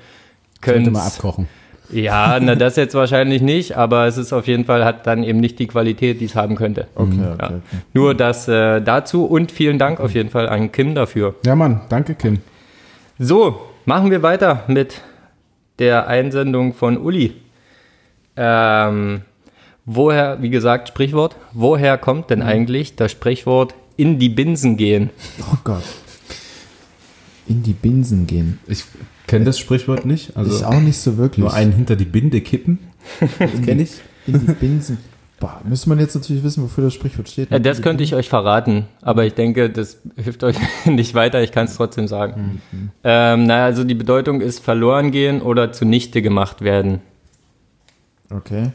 Könnte mal abkochen. ja, na das jetzt wahrscheinlich nicht, aber es ist auf jeden Fall, hat dann eben nicht die Qualität, die es haben könnte. Okay, okay, Ja. okay. Nur das äh, dazu und vielen Dank auf jeden Fall an Kim dafür. Ja, Mann, danke, Kim. So, machen wir weiter mit der Einsendung von Uli. Ähm, woher, wie gesagt, Sprichwort, woher kommt Mhm. denn eigentlich das Sprichwort in die Binsen gehen? Oh Gott. In die Binsen gehen. Ich kenne das Sprichwort nicht. Also ich auch nicht so wirklich. nur einen hinter die Binde kippen. Das kenne ich. In die Binsen. Boah, müsste man jetzt natürlich wissen, wofür das Sprichwort steht. Ja, das könnte ich euch verraten, aber ich denke, das hilft euch nicht weiter, ich kann es trotzdem sagen. Mhm. Ähm, naja, also die Bedeutung ist verloren gehen oder zunichte gemacht werden. Okay.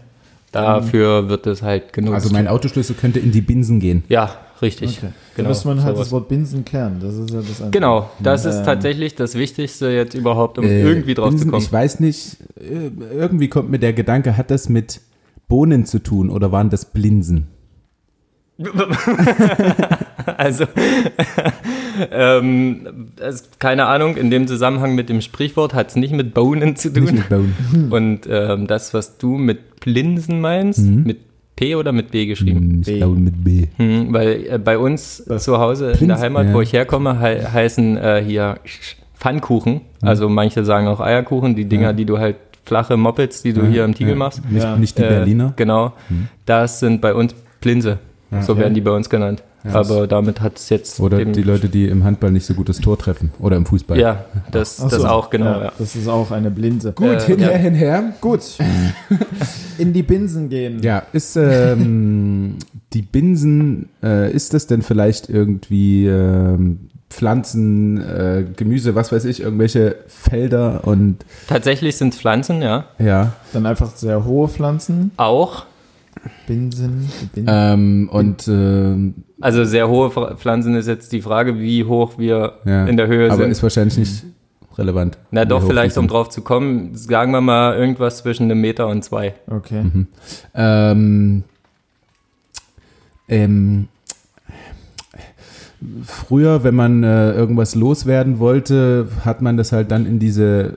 Dafür wird es halt genutzt. Also mein Autoschlüssel könnte in die Binsen gehen. ja, richtig. okay. Da Genau, müsste man halt sowas. das Wort Binsen klären. Das ist ja das Einzige. Genau, das ist Ähm, tatsächlich das Wichtigste jetzt überhaupt, um Äh, irgendwie drauf Binsen, zu kommen. Ich weiß nicht, äh, irgendwie kommt mir der Gedanke, hat das mit Bohnen zu tun oder waren das Blinsen? Also, ähm, das, keine Ahnung, in dem Zusammenhang mit dem Sprichwort hat es nicht mit Bohnen zu tun. Bohnen. Und ähm, das, was du mit Plinsen meinst, Mhm. mit P oder mit B geschrieben? Hm, Ich B. glaube mit B. Hm, weil äh, bei uns Was? zu Hause in der Heimat, ja. wo ich herkomme, hei heißen äh, hier Pfannkuchen. Also manche sagen auch Eierkuchen, die Dinger, Ja. die du halt flache Mopeds, die du hier im Tiegel ja. machst. Nicht, Ja. nicht die Äh, Berliner. Genau. Das sind bei uns Plinse. so werden die bei uns genannt. Aber damit hat es jetzt. Oder eben- die Leute, die im Handball nicht so gut das Tor treffen. Oder im Fußball. Ja, das, Ach das so. auch, genau. Ja. Das ist auch eine Blinse. Gut, Äh, hinher, ja. hinher. Gut. In die Binsen gehen. Ja, ist ähm, die Binsen, äh, ist das denn vielleicht irgendwie ähm, Pflanzen, äh, Gemüse, was weiß ich, irgendwelche Felder und Tatsächlich sind es Pflanzen, ja. ja. Dann einfach sehr hohe Pflanzen. Auch. Binsen. Binsen. Ähm, und ähm, Also sehr hohe Pflanzen ist jetzt die Frage, wie hoch wir ja. in der Höhe Aber sind. ist wahrscheinlich nicht relevant. Na doch, vielleicht um drauf zu kommen, sagen wir mal irgendwas zwischen einem Meter und zwei. Okay. Ähm, ähm, früher, wenn man äh, irgendwas loswerden wollte, hat man das halt dann in diese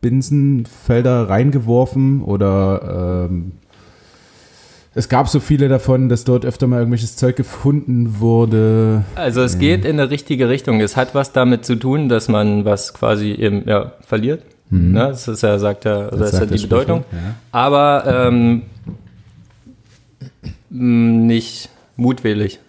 Binsenfelder reingeworfen oder ähm, es gab so viele davon, dass dort öfter mal irgendwelches Zeug gefunden wurde. Also es geht in eine richtige Richtung. Es hat was damit zu tun, dass man was quasi eben ja, verliert. Ne? Das ist ja, sagt ja, das, ist ja die das Bedeutung. Ja. Aber ähm, nicht mutwillig.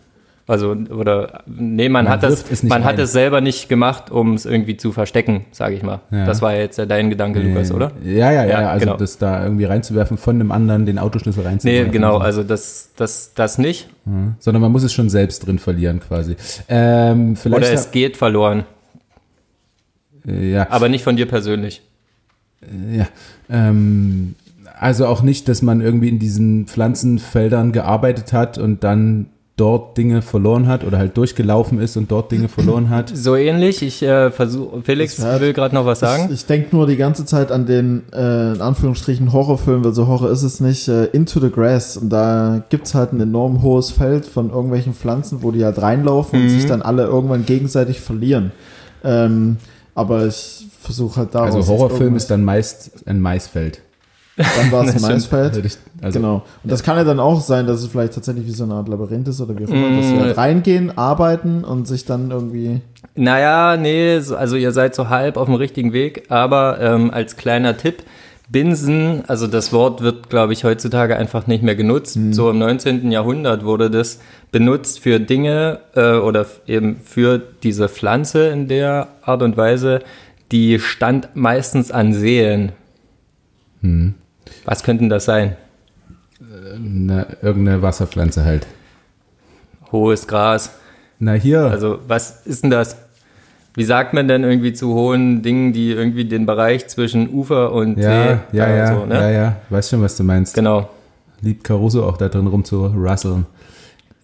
Also, oder, nee, man, Man hat das, man hat rein. es selber nicht gemacht, um es irgendwie zu verstecken, sage ich mal. Ja. Das war ja jetzt ja dein Gedanke, Lukas, oder? Ja, ja, ja, Ja, also genau. das da irgendwie reinzuwerfen, von dem anderen den Autoschlüssel Nee, reinzuwerfen. genau, also das, das, das nicht. Mhm. Sondern man muss es schon selbst drin verlieren quasi. Ähm, vielleicht Oder es geht verloren, äh, ja, aber nicht von dir persönlich. ja. Ähm, also auch nicht, dass man irgendwie in diesen Pflanzenfeldern gearbeitet hat und dann dort Dinge verloren hat oder halt durchgelaufen ist und dort Dinge verloren hat. So ähnlich, ich äh, versuche, Felix hat- will gerade noch was sagen. Ich, ich denke nur die ganze Zeit an den, äh, in Anführungsstrichen, Horrorfilm, weil so Horror ist es nicht, äh, Into the Grass. Und da gibt's halt ein enorm hohes Feld von irgendwelchen Pflanzen, wo die halt reinlaufen Mhm. und sich dann alle irgendwann gegenseitig verlieren. Ähm, aber ich versuche halt daraus. Also Horrorfilm ist dann meist ein Maisfeld. Dann war es Maisfeld. Also, genau. Und das kann ja dann auch sein, dass es vielleicht tatsächlich wie so eine Art Labyrinth ist oder wie auch immer, dass sie Mm. halt reingehen, arbeiten und sich dann irgendwie. Naja, nee, so- also ihr seid so halb auf dem richtigen Weg, aber ähm, als kleiner Tipp, Binsen, also das Wort wird, glaube ich, heutzutage einfach nicht mehr genutzt. So im 19. Jahrhundert wurde das benutzt für Dinge äh, oder eben für diese Pflanze in der Art und Weise, die stand meistens an Seen. Was könnten das sein? eine, irgendeine Wasserpflanze halt. Hohes Gras. Na hier, Also was ist denn das? Wie sagt man denn irgendwie zu hohen Dingen, die irgendwie den Bereich zwischen Ufer und ja, See ja, äh, ja, so, ne? ja, ja, weiß schon, was du meinst. Genau. Liebt Caruso auch da drin rum zu russeln.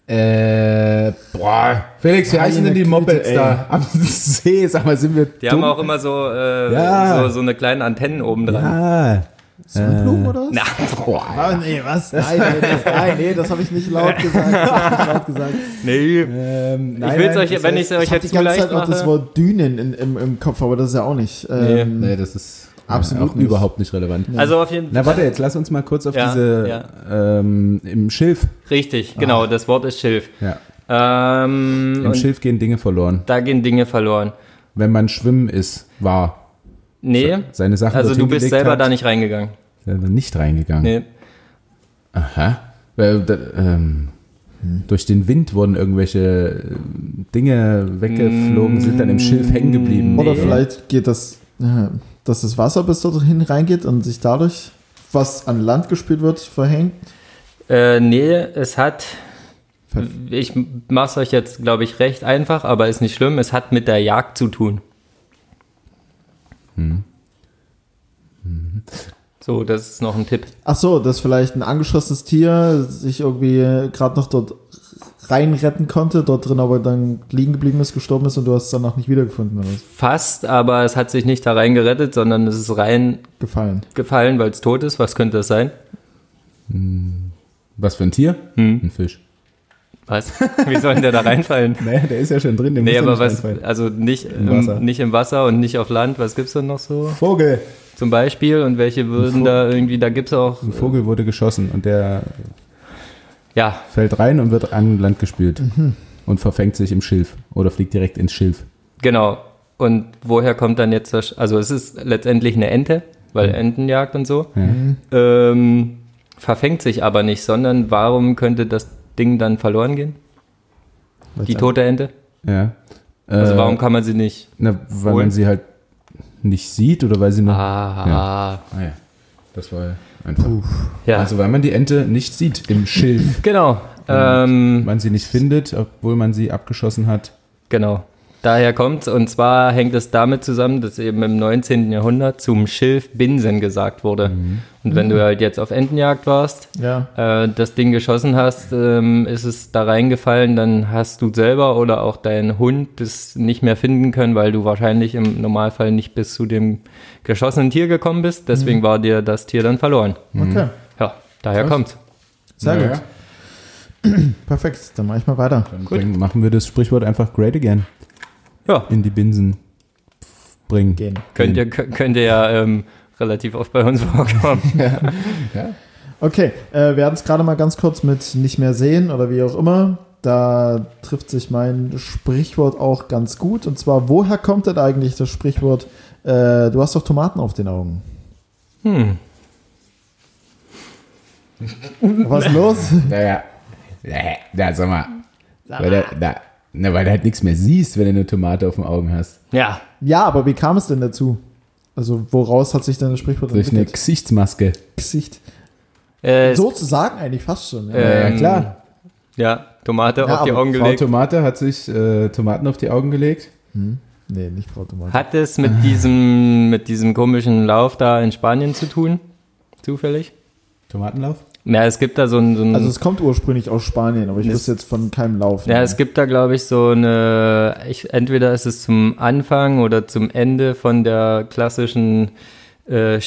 Äh, boah, Felix, wie heißen denn die Mopeds da am See? Sag mal, sind wir Die dumm? haben auch immer so, äh, Ja. so, so eine kleinen Antennen oben dran. Ja. Sonnenblumen oder was? Na, Ah, nee, was? Nein, nee, das, nein, nee, das habe ich nicht laut gesagt. Das hab ich nicht laut gesagt. nee. Ähm, Ich will's euch, wenn ich es euch Ich habe jetzt die zu ganze leicht Zeit auch das mache. Wort Dünen in, im, im Kopf, aber das ist ja auch nicht. Nee. Ähm, Nee, das ist Absolut auch nicht. überhaupt nicht relevant. Also auf jeden Fall. Na warte, jetzt lass uns mal kurz auf Ja, diese ja. Ähm, im Schilf. Richtig, genau, das Wort ist Schilf. Ja. Ähm, Im Schilf gehen Dinge verloren. da gehen Dinge verloren. Wenn man schwimmen ist, war. Nee, Seine Sachen also du bist selber hat, da nicht reingegangen. war nicht reingegangen. Nee. Aha. Weil, da, ähm, Durch den Wind wurden irgendwelche äh, Dinge weggeflogen, sind dann im Schilf hängen geblieben. Oder Nee. vielleicht geht das, äh, dass das Wasser bis dorthin reingeht und sich dadurch, was an Land gespült wird, verhängt. Äh, nee, es hat, ich mach's euch jetzt, glaube ich, recht einfach, aber ist nicht schlimm, es hat mit der Jagd zu tun. So, das ist noch ein Tipp. Ach so, dass vielleicht ein angeschossenes Tier sich irgendwie gerade noch dort reinretten konnte, dort drin aber dann liegen geblieben ist, gestorben ist und du hast es danach nicht wiedergefunden oder? Fast, aber es hat sich nicht da rein gerettet, sondern es ist rein gefallen. gefallen, weil es tot ist. Was könnte das sein? Was für ein Tier? Hm. Ein Fisch. Was? Wie soll denn der da reinfallen? Naja, der ist ja schon drin. Der Nee, aber was, reinfallen. also nicht Im im, Wasser. nicht im Wasser und nicht auf Land. Was gibt's denn noch so? Vogel. Zum Beispiel und welche würden da irgendwie, da gibt's auch, Ein Vogel wurde geschossen und der ja, fällt rein und wird an Land gespült. Und verfängt sich im Schilf. Oder fliegt direkt ins Schilf. genau. Und woher kommt dann jetzt das, also es ist letztendlich eine Ente, weil Entenjagd und so. Ja. Ähm, verfängt sich aber nicht, sondern warum könnte das Ding dann verloren gehen? Die tote Ente? ja. Also Äh, warum kann man sie nicht? Na, weil holen? man sie halt nicht sieht oder weil sie noch. Ah, Ah ja, das war ja einfach. ja. Also weil man die Ente nicht sieht im Schilf. genau. Ähm, man sie nicht findet, obwohl man sie abgeschossen hat. Genau. Daher kommt und zwar hängt es damit zusammen, dass eben im 19. Jahrhundert zum Schilf Binsen gesagt wurde. Und wenn du halt jetzt auf Entenjagd warst, Ja. äh, das Ding geschossen hast, ähm, ist es da reingefallen, dann hast du selber oder auch dein Hund das nicht mehr finden können, weil du wahrscheinlich im Normalfall nicht bis zu dem geschossenen Tier gekommen bist. Deswegen war dir das Tier dann verloren. Okay. Ja, daher Krass. kommt's. Sehr Ja, gut. Perfekt. Dann mache ich mal weiter. Dann machen wir das Sprichwort einfach great again Ja, in die Binsen bringen. Gehen. könnt ihr, könnt ihr ja ähm, relativ oft bei uns vorkommen. Okay, äh, wir hatten es gerade mal ganz kurz mit nicht mehr sehen oder wie auch immer. Da trifft sich mein Sprichwort auch ganz gut. Und zwar, woher kommt denn eigentlich das Sprichwort, äh, du hast doch Tomaten auf den Augen? Hm. Was ist los? Naja, da sag mal. Weil, da, da, na, weil du halt nichts mehr siehst, wenn du eine Tomate auf den Augen hast. Ja, Ja, aber wie kam es denn dazu? Also, woraus hat sich denn das Sprichwort Durch eine entwickelt? Gesichtsmaske. Gesicht. äh, So zu sagen eigentlich fast schon. Ja. Äh, ja, Ähm, klar. Ja, Tomate Ja, auf die Augen Frau gelegt. Tomate hat sich äh, Tomaten auf die Augen gelegt. Nee, nicht Frau Tomate. Hat es mit diesem, mit diesem komischen Lauf da in Spanien zu tun? Zufällig? Tomatenlauf? Ja, es gibt da so ein, so ein Also, es kommt ursprünglich aus Spanien, aber ich wüsste jetzt von keinem Lauf. ja, es gibt da, glaube ich, so eine, ich, entweder ist es zum Anfang oder zum Ende von der klassischen äh,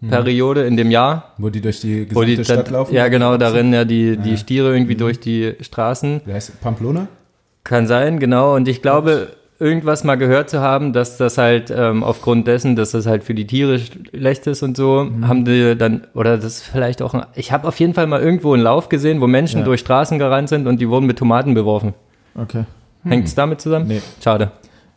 Stierkampfperiode in dem Jahr. Wo die durch die Wo gesamte die, Stadt da, laufen? ja, genau, da rennen ja die, die Ja. Stiere irgendwie durch die Straßen. Wie heißt es? Pamplona? Kann sein, genau. Und ich glaube, irgendwas mal gehört zu haben, dass das halt ähm, aufgrund dessen, dass das halt für die Tiere schlecht ist und so, Mhm. haben die dann, oder das ist vielleicht auch ein, ich habe auf jeden Fall mal irgendwo einen Lauf gesehen, wo Menschen Ja. durch Straßen gerannt sind und die wurden mit Tomaten beworfen. Okay. Hängt es damit zusammen? Nee. Schade.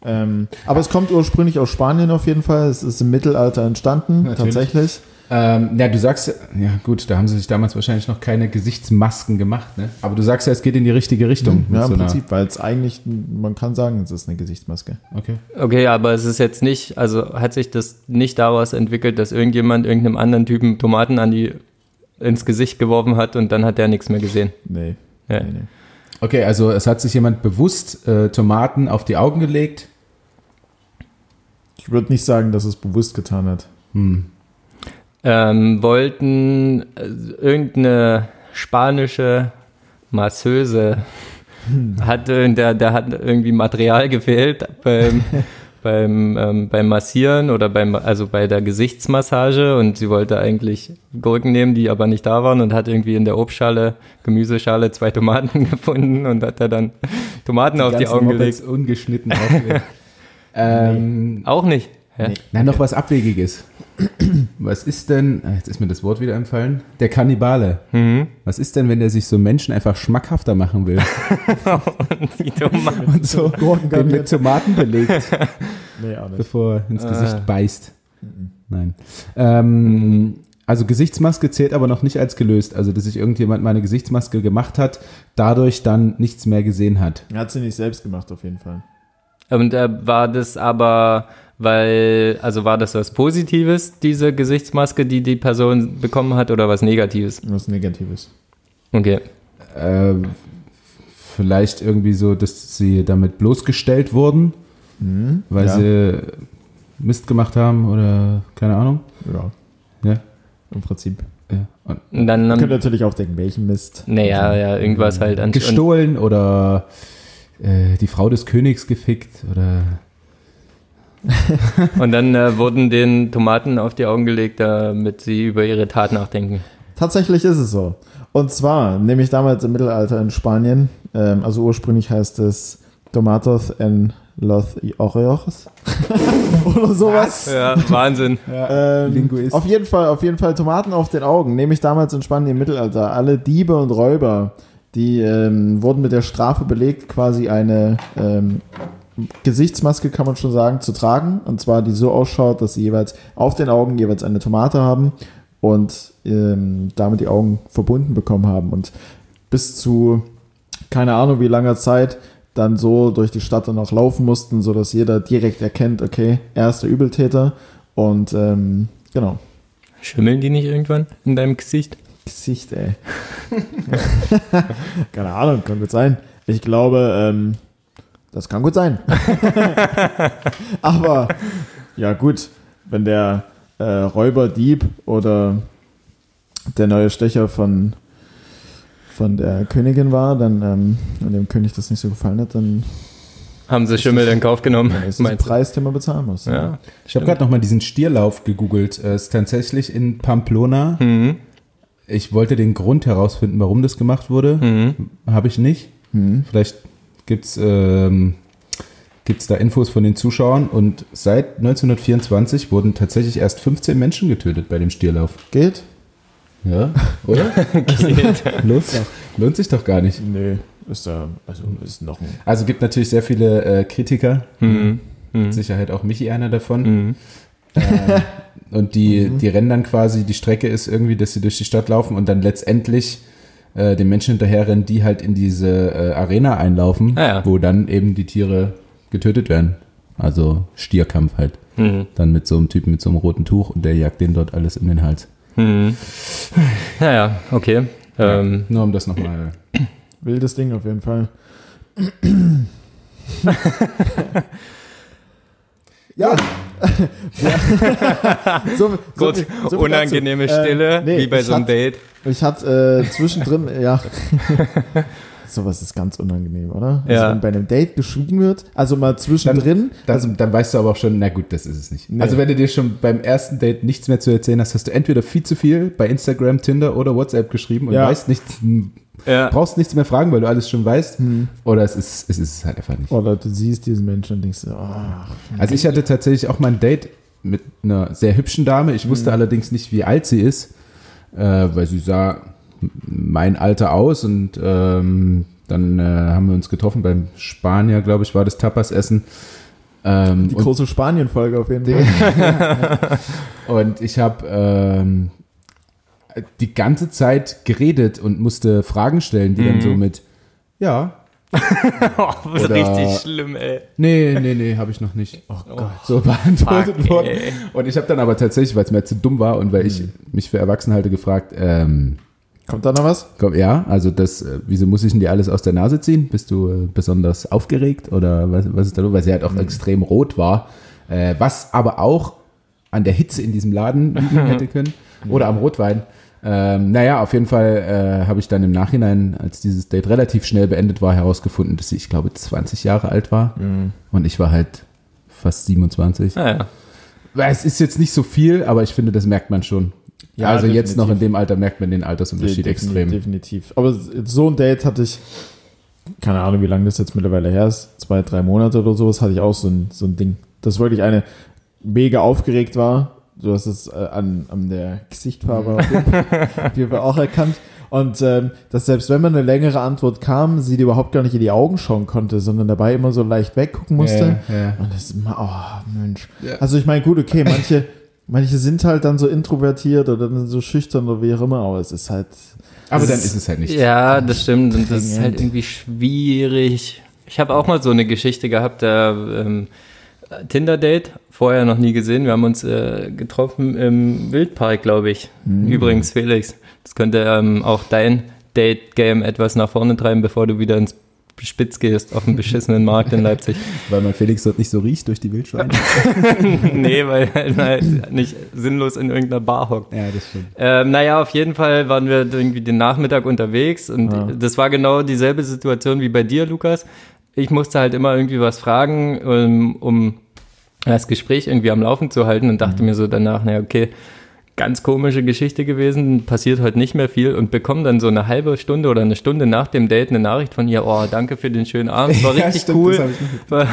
Ähm, aber es kommt ursprünglich aus Spanien auf jeden Fall. Es ist im Mittelalter entstanden, Natürlich. tatsächlich. Ähm, ja, du sagst, ja gut, da haben sie sich damals wahrscheinlich noch keine Gesichtsmasken gemacht, ne? Aber du sagst ja, es geht in die richtige Richtung. mit Ja, so im Prinzip, weil es eigentlich, man kann sagen, es ist eine Gesichtsmaske. Okay. Okay, aber es ist jetzt nicht, also hat sich das nicht daraus entwickelt, dass irgendjemand irgendeinem anderen Typen Tomaten an die ins Gesicht geworfen hat und dann hat der nichts mehr gesehen. Nee. Ja. nee, nee. Okay, also es hat sich jemand bewusst äh, Tomaten auf die Augen gelegt. Ich würde nicht sagen, dass es bewusst getan hat. Hm. Ähm, wollten äh, irgendeine spanische Masseuse hatte, der, der hat irgendwie Material gefehlt beim, beim, ähm, beim Massieren oder beim, also bei der Gesichtsmassage und sie wollte eigentlich Gurken nehmen, die aber nicht da waren und hat irgendwie in der Obstschale, Gemüseschale zwei Tomaten gefunden und hat da dann Tomaten auf die Augen Mopeds gelegt. ungeschnitten aufgelegt. ähm, Auch nicht. Ja. Nee. Na, noch was Abwegiges. Was ist denn, ah, jetzt ist mir das Wort wieder entfallen, der Kannibale. Mhm. Was ist denn, wenn der sich so Menschen einfach schmackhafter machen will Die Tomaten. und so den mit. Tomaten belegt, Nee, auch nicht. bevor er ins Ah. Gesicht beißt? Nein. Ähm, also Gesichtsmaske zählt aber noch nicht als gelöst. Also, dass sich irgendjemand mal eine Gesichtsmaske gemacht hat, dadurch dann nichts mehr gesehen hat. Er hat sie nicht selbst gemacht, auf jeden Fall. Und äh, war das aber, weil, also war das was Positives, diese Gesichtsmaske, die die Person bekommen hat, oder was Negatives? Was Negatives. Okay. Äh, vielleicht irgendwie so, dass sie damit bloßgestellt wurden, Mhm. weil ja. sie Mist gemacht haben oder keine Ahnung. Ja, Ja. im Prinzip. ja. Und Und dann, Man könnte ähm, natürlich auch denken, welchen Mist. naja, ja, irgendwas halt an. gestohlen oder äh, die Frau des Königs gefickt oder Und, dann äh, wurden den Tomaten auf die Augen gelegt, damit sie über ihre Tat nachdenken. Tatsächlich ist es so. Und zwar, nämlich damals im Mittelalter in Spanien, ähm, also ursprünglich heißt es Tomatos en los Oreos oder sowas. Ja, Wahnsinn. Ähm, Linguist. auf jeden Fall, auf jeden Fall Tomaten auf den Augen. Nämlich damals in Spanien im Mittelalter. Alle Diebe und Räuber, die ähm, wurden mit der Strafe belegt, quasi eine ähm, Gesichtsmaske, kann man schon sagen, zu tragen. Und zwar die so ausschaut, dass sie jeweils auf den Augen jeweils eine Tomate haben und ähm, damit die Augen verbunden bekommen haben. Und bis zu keine Ahnung wie langer Zeit dann so durch die Stadt dann auch laufen mussten, sodass jeder direkt erkennt, okay, er ist der Übeltäter. Und ähm, genau. Schimmeln die nicht irgendwann in deinem Gesicht? Gesicht, ey. Keine Ahnung, kann gut sein. Ich glaube, ähm, das kann gut sein. Aber ja gut, wenn der äh, Räuber, Dieb oder der neue Stecher von, von der Königin war, dann ähm, und dem König das nicht so gefallen hat, dann, Haben sie Schimmel in Kauf genommen? dann ist das ein? Preis, den man bezahlen muss. Ja. Ich habe gerade nochmal diesen Stierlauf gegoogelt. Es ist tatsächlich in Pamplona. Mhm. Ich wollte den Grund herausfinden, warum das gemacht wurde. Mhm. Habe ich nicht. Hm. Vielleicht gibt's ähm, gibt's da Infos von den Zuschauern. Und seit 1924 wurden tatsächlich erst 15 Menschen getötet bei dem Stierlauf. Geht? Ja, oder? lohnt, lohnt sich doch gar nicht. Nee, ist da, also ist noch ein. Also gibt natürlich sehr viele äh, Kritiker. Mhm. Mit Sicherheit auch Michi einer davon. Mhm. Ähm, und die, die rennen dann quasi, die Strecke ist irgendwie, dass sie durch die Stadt laufen und dann letztendlich äh, den Menschen hinterherrennen, die halt in diese äh, Arena einlaufen, Ah, ja. wo dann eben die Tiere getötet werden. Also Stierkampf halt. Mhm. Dann mit so einem Typen mit so einem roten Tuch und der jagt denen dort alles in den Hals. Mhm. Naja, okay. Ähm, Nur um das nochmal. Wildes Ding auf jeden Fall. ja. so, Gut, viel- so unangenehme dazu. Äh, Stille, nee, wie bei so einem Date. Ich hatte äh, zwischendrin, ja. Sowas ist ganz unangenehm, oder? Also Ja. wenn bei einem Date geschwiegen wird, also mal zwischendrin, Dann, also dann weißt du aber auch schon, na gut, das ist es nicht. Nee. Also wenn du dir schon beim ersten Date nichts mehr zu erzählen hast, hast du entweder viel zu viel bei Instagram, Tinder oder WhatsApp geschrieben und Ja. weißt nichts, Ja. brauchst nichts mehr fragen, weil du alles schon weißt. Oder es ist, es ist es halt einfach nicht. oder du siehst diesen Menschen und denkst, oh, Also ich hatte tatsächlich auch mal ein Date mit einer sehr hübschen Dame. Ich wusste allerdings nicht, wie alt sie ist, äh, weil sie sah mein Alter aus und ähm, dann äh, haben wir uns getroffen beim Spanier, glaube ich, war das Tapas-Essen. Ähm, die große Spanien-Folge auf jeden Fall. Und ich habe ähm, die ganze Zeit geredet und musste Fragen stellen, die dann so mit, ja, Oh, Oder- richtig schlimm, ey. nee, nee, nee, habe ich noch nicht. Oh Gott. So beantwortet Fuck, worden. ey. Und ich habe dann aber tatsächlich, weil es mir zu dumm war und weil ich mich für erwachsen halte, gefragt, ähm, Kommt da noch was? komm, ja, also das, äh, wieso muss ich denn dir alles aus der Nase ziehen? Bist du äh, besonders aufgeregt oder was, was ist da los? Weil sie halt auch extrem rot war. Äh, was aber auch an der Hitze in diesem Laden liegen hätte können. Oder am Rotwein. Ähm, naja, auf jeden Fall äh, habe ich dann im Nachhinein, als dieses Date relativ schnell beendet war, herausgefunden, dass sie, ich glaube, 20 Jahre alt war. Und ich war halt fast 27. Naja. Weil Es ist jetzt nicht so viel, aber ich finde, das merkt man schon. Ja, also jetzt noch in definitiv. dem Alter merkt man den Altersunterschied Defini- extrem. Definitiv. Aber so ein Date hatte ich, keine Ahnung, wie lange das jetzt mittlerweile her ist, zwei, drei Monate oder sowas, hatte ich auch so ein, so ein Ding, das wirklich eine mega aufgeregt war. Du hast es äh, an, an der Gesichtfarbe jeden Fall auch erkannt. Und ähm, dass selbst wenn man eine längere Antwort kam, sie dir überhaupt gar nicht in die Augen schauen konnte, sondern dabei immer so leicht weggucken musste. Ja, ja. Und das ist immer, oh Mensch. Ja. Also ich meine, gut, okay, manche, manche sind halt dann so introvertiert oder dann so schüchtern oder wie auch immer, aber es ist halt. Aber es dann ist es halt nicht. Ja, das stimmt. Und das ist halt irgendwie schwierig. Ich habe auch mal so eine Geschichte gehabt, da ähm, Tinder-Date, vorher noch nie gesehen. Wir haben uns äh, getroffen im Wildpark, glaube ich. Übrigens, Felix, das könnte ähm, auch dein Date-Game etwas nach vorne treiben, bevor du wieder ins Spitz gehst auf dem beschissenen Markt in Leipzig. Weil mein Felix dort nicht so riecht durch die Wildschweine. nee, weil er nicht sinnlos in irgendeiner Bar hockt. ja, das stimmt. Ähm, naja, auf jeden Fall waren wir irgendwie den Nachmittag unterwegs und Ja. das war genau dieselbe Situation wie bei dir, Lukas. Ich musste halt immer irgendwie was fragen, um, um das Gespräch irgendwie am Laufen zu halten und dachte mir so danach, naja, okay, ganz komische Geschichte gewesen, passiert heute nicht mehr viel und bekomme dann so eine halbe Stunde oder eine Stunde nach dem Date eine Nachricht von ihr, oh, danke für den schönen Abend, war Ja, richtig stimmt, cool, war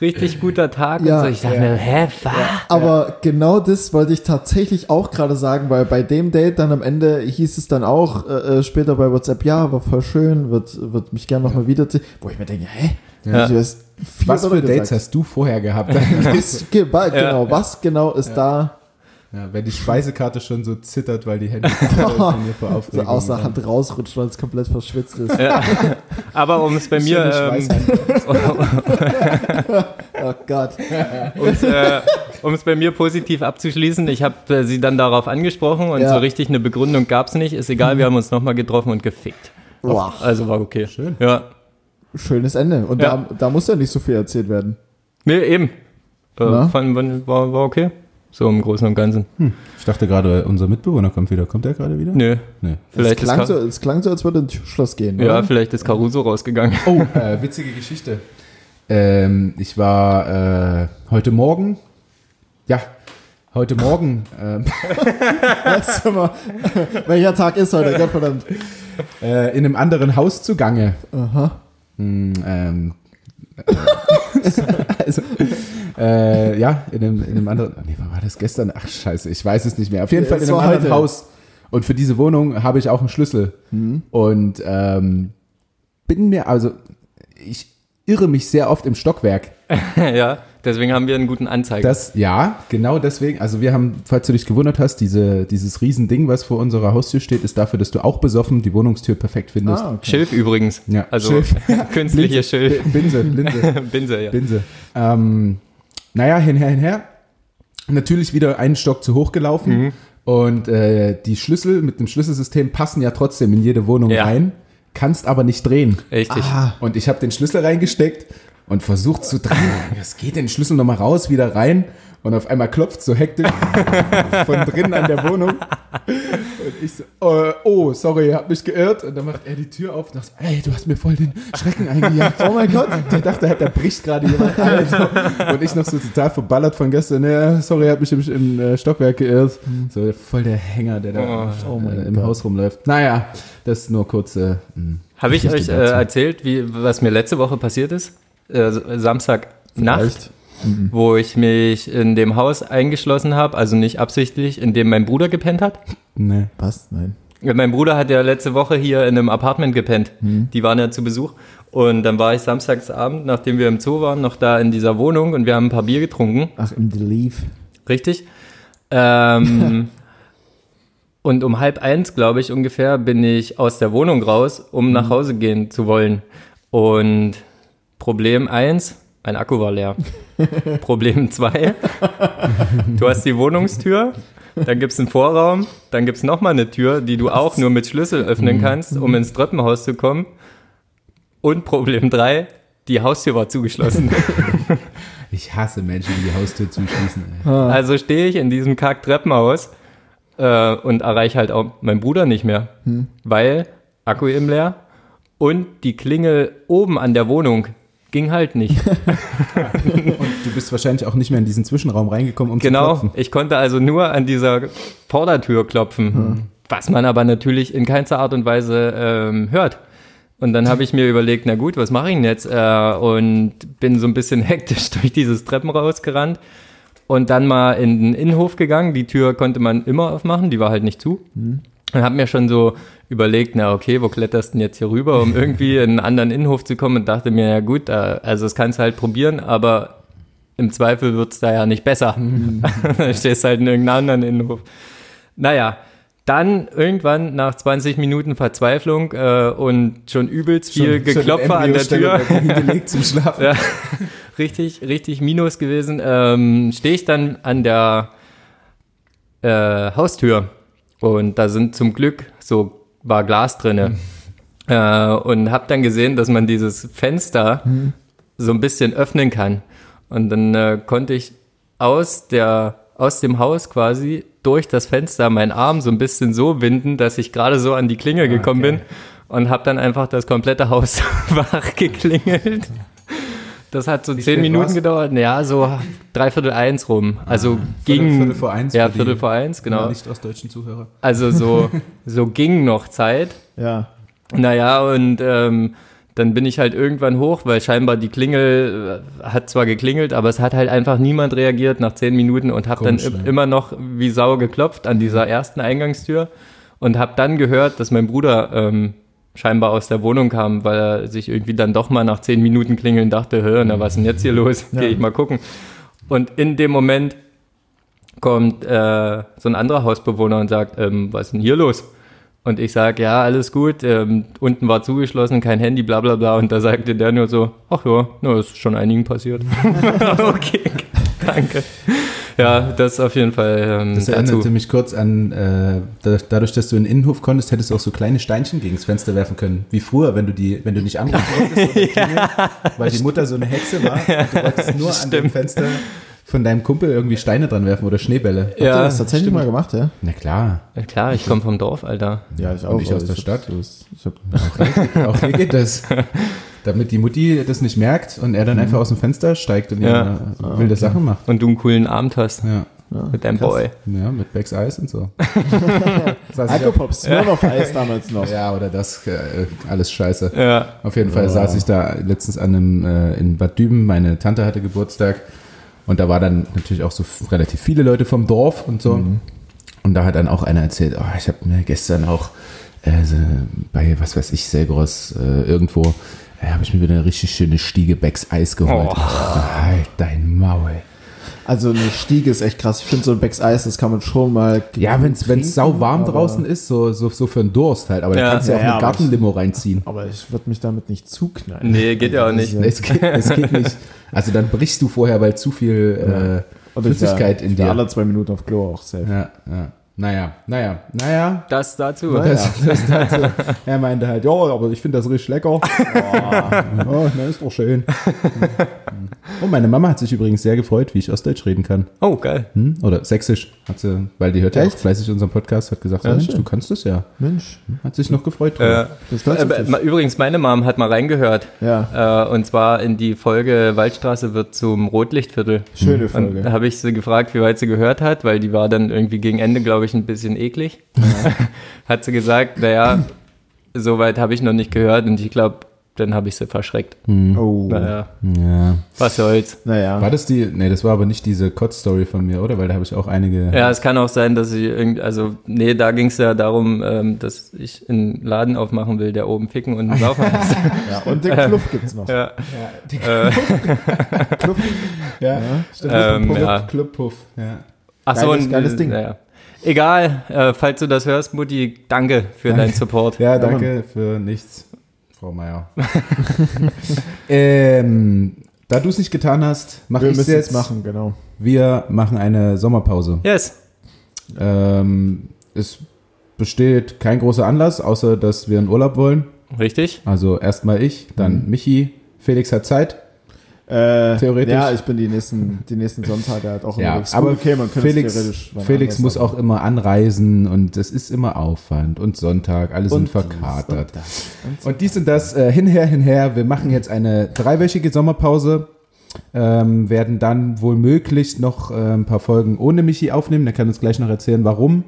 richtig guter Tag Ja, und so. Ich dachte ja. mir, hä, was? Aber genau das wollte ich tatsächlich auch gerade sagen, weil bei dem Date dann am Ende hieß es dann auch äh, äh, später bei WhatsApp, ja, war voll schön, wird, wird mich gerne nochmal wiederziehen. Wo ich mir denke, hä? Ja. Ich weiß, vier Was für Dates gesagt. hast du vorher gehabt? Ist ge- bald, Ja. Genau, was genau ist da ja, wenn die Speisekarte schon so zittert, weil die Hände zittern von mir vor so Aufregung. aus der Hand rausrutscht, weil es komplett verschwitzt ist? Ja. Aber um es bei mir, ähm, Oh Gott. um es äh, bei mir positiv abzuschließen, ich habe äh, sie dann darauf angesprochen und Ja. so richtig eine Begründung gab es nicht. Ist egal, wir haben uns nochmal getroffen und gefickt. Wow. Also war okay. Schön. Ja. Schönes Ende. Und Ja. da, da muss ja nicht so viel erzählt werden. Nee, eben. Äh, fand, war, war okay. So im Großen und Ganzen. Ich dachte gerade, unser Mitbewohner kommt wieder. Kommt der gerade wieder? Nö. Nee. Vielleicht es, ist, klang Ka so, es klang so, als würde ein Schloss gehen. ja, oder? vielleicht ist Caruso rausgegangen. Oh, äh, witzige Geschichte. Ähm, ich war äh, heute Morgen, ja, heute Morgen, ähm, mal, welcher Tag ist heute? Gottverdammt. äh, in einem anderen Haus zugange. Aha. Hm, ähm, äh, also, äh, ja, in einem, in einem anderen, nee, war das gestern? Ach, scheiße, ich weiß es nicht mehr. Auf jeden Fall in einem anderen heute. Haus. Und für diese Wohnung habe ich auch einen Schlüssel. Und ähm, bin mir, also, ich irre mich sehr oft im Stockwerk. ja, deswegen haben wir einen guten Anzeiger. Das, ja, genau deswegen. Also wir haben, falls du dich gewundert hast, diese, dieses Riesending, was vor unserer Haustür steht, ist dafür, dass du auch besoffen die Wohnungstür perfekt findest. Ah, okay. Schilf übrigens. Ja, also Schilf. künstliche Schilf. Binse, Binse, Binse, ja. Binse. Ähm, naja, hinher, hinher. Natürlich wieder einen Stock zu hoch gelaufen. Mhm. Und äh, die Schlüssel mit dem Schlüsselsystem passen ja trotzdem in jede Wohnung Ja. rein. Kannst aber nicht drehen. Richtig. Ah, Und ich habe den Schlüssel reingesteckt und versucht zu drehen. Was geht denn? Schlüssel nochmal raus, wieder rein. Und auf einmal klopft so hektisch von drinnen an der Wohnung. Und ich so, äh, oh, sorry, hab mich geirrt. Und dann macht er die Tür auf und sagt, ey, du hast mir voll den Schrecken eingejagt. Oh mein Gott. Der dachte halt, da bricht gerade jemand ein. So. Und ich noch so total verballert von gestern. Ja, sorry, hab mich im, im äh, Stockwerk geirrt. So voll der Hänger, der da Oh äh, im Gott. Haus rumläuft. Naja, das ist nur kurze. mh, Habe ich euch äh, erzählt, wie, was mir letzte Woche passiert ist? Äh, Samstagnacht, Vielleicht. wo ich mich in dem Haus eingeschlossen habe, also nicht absichtlich, in dem mein Bruder gepennt hat. Nee. Was? Nein. Mein Bruder hat ja letzte Woche hier in einem Apartment gepennt. Die waren ja zu Besuch. Und dann war ich samstagsabend, nachdem wir im Zoo waren, noch da in dieser Wohnung und wir haben ein paar Bier getrunken. Ach, im Belief. Richtig. Ähm, und um halb eins, glaube ich, ungefähr, bin ich aus der Wohnung raus, um nach Hause gehen zu wollen. Und Problem eins, mein Akku war leer. Problem zwei, du hast die Wohnungstür, dann gibt es einen Vorraum, dann gibt es nochmal eine Tür, die du auch nur mit Schlüssel öffnen kannst, um ins Treppenhaus zu kommen. Und Problem drei, die Haustür war zugeschlossen. Ich hasse Menschen, die die Haustür zuschließen. Ey. Also stehe ich in diesem Kack-Treppenhaus äh, und erreiche halt auch meinen Bruder nicht mehr, weil Akku im leer und die Klingel oben an der Wohnung ging halt nicht. Und du bist wahrscheinlich auch nicht mehr in diesen Zwischenraum reingekommen, um zu genau, klopfen. ich konnte also nur an dieser Vordertür klopfen, was man aber natürlich in keinster Art und Weise ähm, hört. Und dann habe ich mir überlegt, na gut, was mache ich denn jetzt? Äh, und bin so ein bisschen hektisch durch dieses Treppenhaus gerannt und dann mal in den Innenhof gegangen. Die Tür konnte man immer aufmachen, die war halt nicht zu. Und habe mir schon so überlegt, na okay, wo kletterst du denn jetzt hier rüber, um irgendwie in einen anderen Innenhof zu kommen und dachte mir, ja gut, äh, also das kannst du halt probieren, aber im Zweifel wird's da ja nicht besser. Dann stehst halt in irgendeinem anderen Innenhof. Naja, dann irgendwann nach 20 Minuten Verzweiflung äh, und schon übelst viel Geklopfer an der Tür. Zum Schlafen. Ja, richtig, richtig Minus gewesen. Ähm, Stehe ich dann an der äh, Haustür und da sind zum Glück so war Glas drinne. Äh, und habe dann gesehen, dass man dieses Fenster so ein bisschen öffnen kann. Und dann äh, konnte ich aus der aus dem Haus quasi durch das Fenster meinen Arm so ein bisschen so winden, dass ich gerade so an die Klinge gekommen okay. bin. Und habe dann einfach das komplette Haus wach geklingelt. Das hat so zehn spät Minuten war's? gedauert. Ja, so dreiviertel eins rum. Also Viertel- ging. Viertel vor eins Ja, Viertel vor eins, genau. Nicht ostdeutschen Zuhörer. Also so, so ging noch Zeit. Ja. Naja, und ähm, dann bin ich halt irgendwann hoch, weil scheinbar die Klingel äh, hat zwar geklingelt, aber es hat halt einfach niemand reagiert nach zehn Minuten und habe dann ne? immer noch wie Sau geklopft an dieser ersten Eingangstür und habe dann gehört, dass mein Bruder ähm, scheinbar aus der Wohnung kam, weil er sich irgendwie dann doch mal nach zehn Minuten klingeln dachte, hör, na was ist denn jetzt hier los? Ja. Gehe ich mal gucken. Und in dem Moment kommt äh, so ein anderer Hausbewohner und sagt, ähm, was ist denn hier los? Und ich sage, ja, alles gut, ähm, unten war zugeschlossen, kein Handy, bla bla bla. Und da sagte der nur so, ach ja, na, ist schon einigen passiert. okay, danke. Ja, das auf jeden Fall ähm, Das dazu. erinnerte mich kurz an, äh, da- dadurch, dass du in den Innenhof konntest, hättest du auch so kleine Steinchen gegen das Fenster werfen können. Wie früher, wenn du die, wenn du nicht anrufen oder klingeln, weil die Mutter so eine Hexe war und du wolltest nur an dem Stimmt. Fenster von deinem Kumpel irgendwie Steine dran werfen oder Schneebälle. Habt ihr Ja, das tatsächlich mal gemacht, ja? Na klar, Ja, klar, ich komme vom Dorf, Alter. Ja, ich Und ich aus der Stadt. hab- Ich hab, auch hier geht das. Damit die Mutti das nicht merkt und er dann einfach aus dem Fenster steigt und Ja. ja. wilde Sachen macht. Und du einen coolen Abend hast Ja, mit deinem Boy. ja mit Becks Eis und so. Ich Alkopops, Smirnoff Eis damals noch. ja, oder das, äh, alles scheiße. Ja. Auf jeden Fall Ja. saß ich da letztens an einem, äh, in Bad Düben, meine Tante hatte Geburtstag und da war dann natürlich auch so relativ viele Leute vom Dorf und so. Und da hat dann auch einer erzählt, oh, ich habe mir gestern auch äh, so bei, was weiß ich, Selgros äh, irgendwo, äh, habe ich mir wieder eine richtig schöne Stiege Becks Eis geholt. Oh. Ich dachte, halt dein Maul. Also eine Stiege ist echt krass. Ich finde so ein Becks Eis, das kann man schon mal. Ja, wenn es sau warm draußen ist, so, so, so für einen Durst halt. Aber Ja. da kannst du ja auch Ja, eine aber ich- Gartenlimo reinziehen. Aber ich würde mich damit nicht zuknallen. Nee, geht ja auch nicht. Ja. Es geht, es geht nicht. Also dann brichst du vorher, weil zu viel äh, Flüssigkeit in dir. alle zwei Minuten auf Klo auch safe. Ja, ja. Naja, naja, naja. Das dazu. Naja. Das, das dazu. Er meinte halt, ja, aber ich finde das richtig lecker. oh, na, ist doch schön. Und meine Mama hat sich übrigens sehr gefreut, wie ich Ostdeutsch reden kann. Oh, geil. Hm? Oder Sächsisch, hat sie, weil die hört ja auch Echt? fleißig unseren Podcast, hat gesagt, Ja, ja, Mensch, schön. du kannst das ja. Mensch, Hat sich noch gefreut. Äh, drüber. das ist äh, ma- übrigens, meine Mom hat mal reingehört. Ja, Äh, und zwar in die Folge Waldstraße wird zum Rotlichtviertel. schöne Und Folge. da habe ich sie gefragt, wie weit sie gehört hat, weil die war dann irgendwie gegen Ende, glaube ich, ein bisschen eklig. hat sie gesagt, naja, so weit habe ich noch nicht gehört und ich glaube, dann habe ich sie verschreckt. Oh, Naja, ja. was soll's. naja. War das die, nee, das war aber nicht diese Kotz-Story von mir, oder? Weil da habe ich auch einige. Ja, es kann auch sein, dass ich irgendwie, also, nee, da ging es ja darum, ähm, dass ich einen Laden aufmachen will, der oben ficken und laufen heißt. Ja, und den Kluff gibt's noch. ja. die Äh, Kluff, Ja, stimmt. Ähm, Puff, ja. Clubpuff, ja. ach so, Geiles- ein geiles Ding. Naja. Egal, äh, falls du das hörst, Mutti, danke für deinen Support. Ja, danke für nichts, Frau Meier. ähm, da du es nicht getan hast, mache wir ich es jetzt. machen, genau. Wir machen eine Sommerpause. Yes. Ähm, es besteht kein großer Anlass, außer dass wir in Urlaub wollen. Richtig? Also erstmal ich, dann Mhm. Michi. Felix hat Zeit. Äh, Theoretisch. Ja, ich bin die nächsten, die nächsten Sonntage halt auch Ja, aber okay, man könnte Felix, theoretisch Felix muss aber- auch immer anreisen und es ist immer Aufwand und Sonntag, alle sind Und dies verkatert. und das und so. Und dies und das, äh, hinher, hinher. Wir machen jetzt eine dreiwöchige Sommerpause. Ähm, werden dann wohl möglich noch äh, ein paar Folgen ohne Michi aufnehmen. Der kann uns gleich noch erzählen, warum.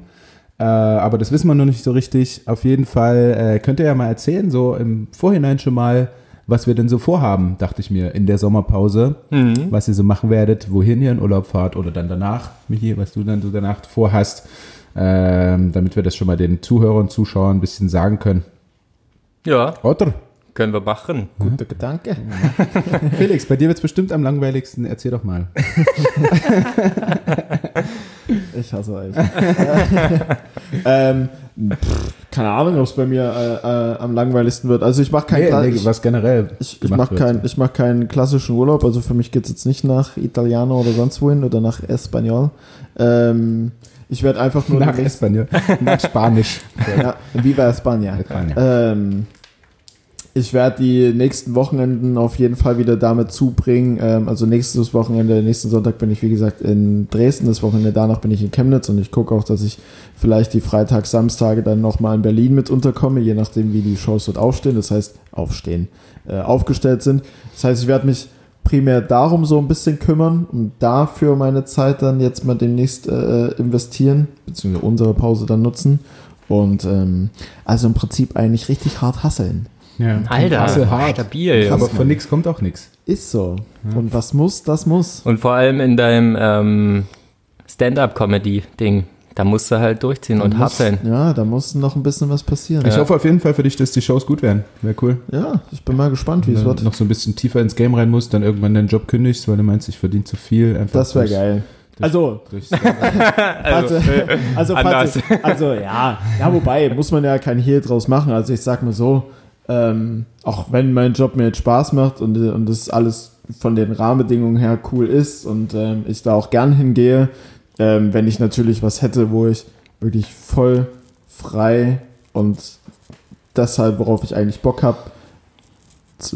Äh, aber das wissen wir noch nicht so richtig. Auf jeden Fall äh, könnt ihr ja mal erzählen, so im Vorhinein schon mal, was wir denn so vorhaben, dachte ich mir, in der Sommerpause. Mhm. Was ihr so machen werdet, wohin ihr in Urlaub fahrt oder dann danach, Michi, was du dann so danach vorhast. Ähm, damit wir das schon mal den Zuhörern und Zuschauern ein bisschen sagen können. Ja, Oder? können wir machen. Guter Gedanke. Felix, bei dir wird es bestimmt am langweiligsten. Erzähl doch mal. Ich hasse euch. ähm, pff, keine Ahnung, ob es bei mir äh, äh, am langweiligsten wird. Also ich mache keinen Nee, nee, ich, was generell ich, ich gemacht mach wird. kein, ich mach keinen klassischen Urlaub. Also für mich geht's jetzt nicht nach Italiano oder sonst wohin oder nach Espanol. Ähm, ich werde einfach nur nach Espanol, nach Spanisch. ja, Viva España. España. Ähm, ich werde die nächsten Wochenenden auf jeden Fall wieder damit zubringen. Ähm, also nächstes Wochenende, nächsten Sonntag bin ich wie gesagt in Dresden, das Wochenende danach bin ich in Chemnitz und ich gucke auch, dass ich vielleicht die Freitags, Samstage dann nochmal in Berlin mit unterkomme, je nachdem wie die Shows dort aufstehen, das heißt aufstehen, äh, aufgestellt sind. Das heißt, ich werde mich primär darum so ein bisschen kümmern und dafür meine Zeit dann jetzt mal demnächst äh, investieren, beziehungsweise unsere Pause dann nutzen. Und ähm, also im Prinzip eigentlich richtig hart hasseln. Ja. Alter, hart. stabil. Krass. Aber von nix kommt auch nix. Ist so. Und was muss, das muss. Und vor allem in deinem ähm, Stand-up-Comedy-Ding. da musst du halt durchziehen und Da hart muss- sein. Ja, da muss noch ein bisschen was passieren. Ich Ja, hoffe auf jeden Fall für dich, dass die Shows gut werden. Wäre cool. ich bin mal gespannt, wie es Wenn wird. du noch so ein bisschen tiefer ins Game rein musst, dann irgendwann deinen Job kündigst, weil du meinst, ich verdiene zu viel. Einfach Das wäre geil. Also, also, also, ich, also ja, ja, wobei, muss man ja kein Hehl draus machen. Also ich sag mal so, ähm, auch wenn mein Job mir jetzt Spaß macht und, und das alles von den Rahmenbedingungen her cool ist und ähm, ich da auch gern hingehe, ähm, wenn ich natürlich was hätte, wo ich wirklich voll frei und deshalb, worauf ich eigentlich Bock habe,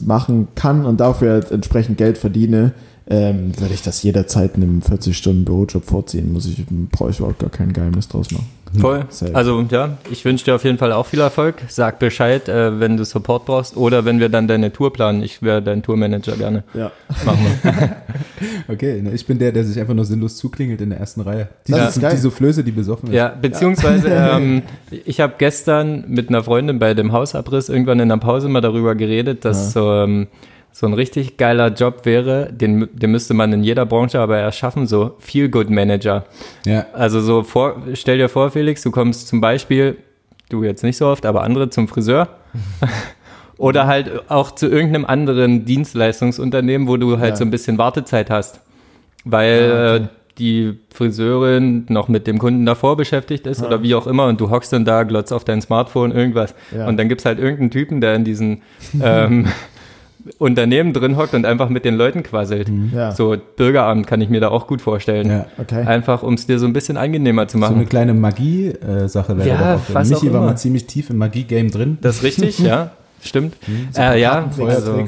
machen kann und dafür halt entsprechend Geld verdiene, ähm, würde ich das jederzeit einem 40-Stunden-Bürojob vorziehen. Muss ich, brauche ich überhaupt gar kein Geheimnis draus machen. Voll. Safe. Also ja, ich wünsche dir auf jeden Fall auch viel Erfolg. Sag Bescheid, äh, wenn du Support brauchst oder wenn wir dann deine Tour planen. Ich wäre dein Tourmanager gerne. Ja. Machen wir. okay, ne, ich bin der, der sich einfach nur sinnlos zuklingelt in der ersten Reihe. Die, Das geil. die Soufflöse, die besoffen ist. Ja, beziehungsweise ähm, ich habe gestern mit einer Freundin bei dem Hausabriss irgendwann in der Pause mal darüber geredet, dass so, ähm, so ein richtig geiler Job wäre, den, den müsste man in jeder Branche aber erst schaffen, so Feel-Good-Manager. ja. Also so vor, stell dir vor, Felix, du kommst zum Beispiel, du jetzt nicht so oft, aber andere zum Friseur. Oder halt auch zu irgendeinem anderen Dienstleistungsunternehmen, wo du halt Ja. so ein bisschen Wartezeit hast. Weil Ah, okay. äh, die Friseurin noch mit dem Kunden davor beschäftigt ist oder wie auch immer und du hockst dann da, glotzt auf dein Smartphone, irgendwas. Ja. Und dann gibt's halt irgendeinen Typen, der in diesen ähm, Unternehmen drin hockt und einfach mit den Leuten quasselt. Ja. So Bürgeramt kann ich mir da auch gut vorstellen. ja. Okay. Einfach, um es dir so ein bisschen angenehmer zu So machen. eine kleine Magie-Sache wäre Ja, da auch was Michi auch war immer. mal ziemlich tief im Magie-Game drin. das ist richtig, ja, stimmt. Äh, ja, also.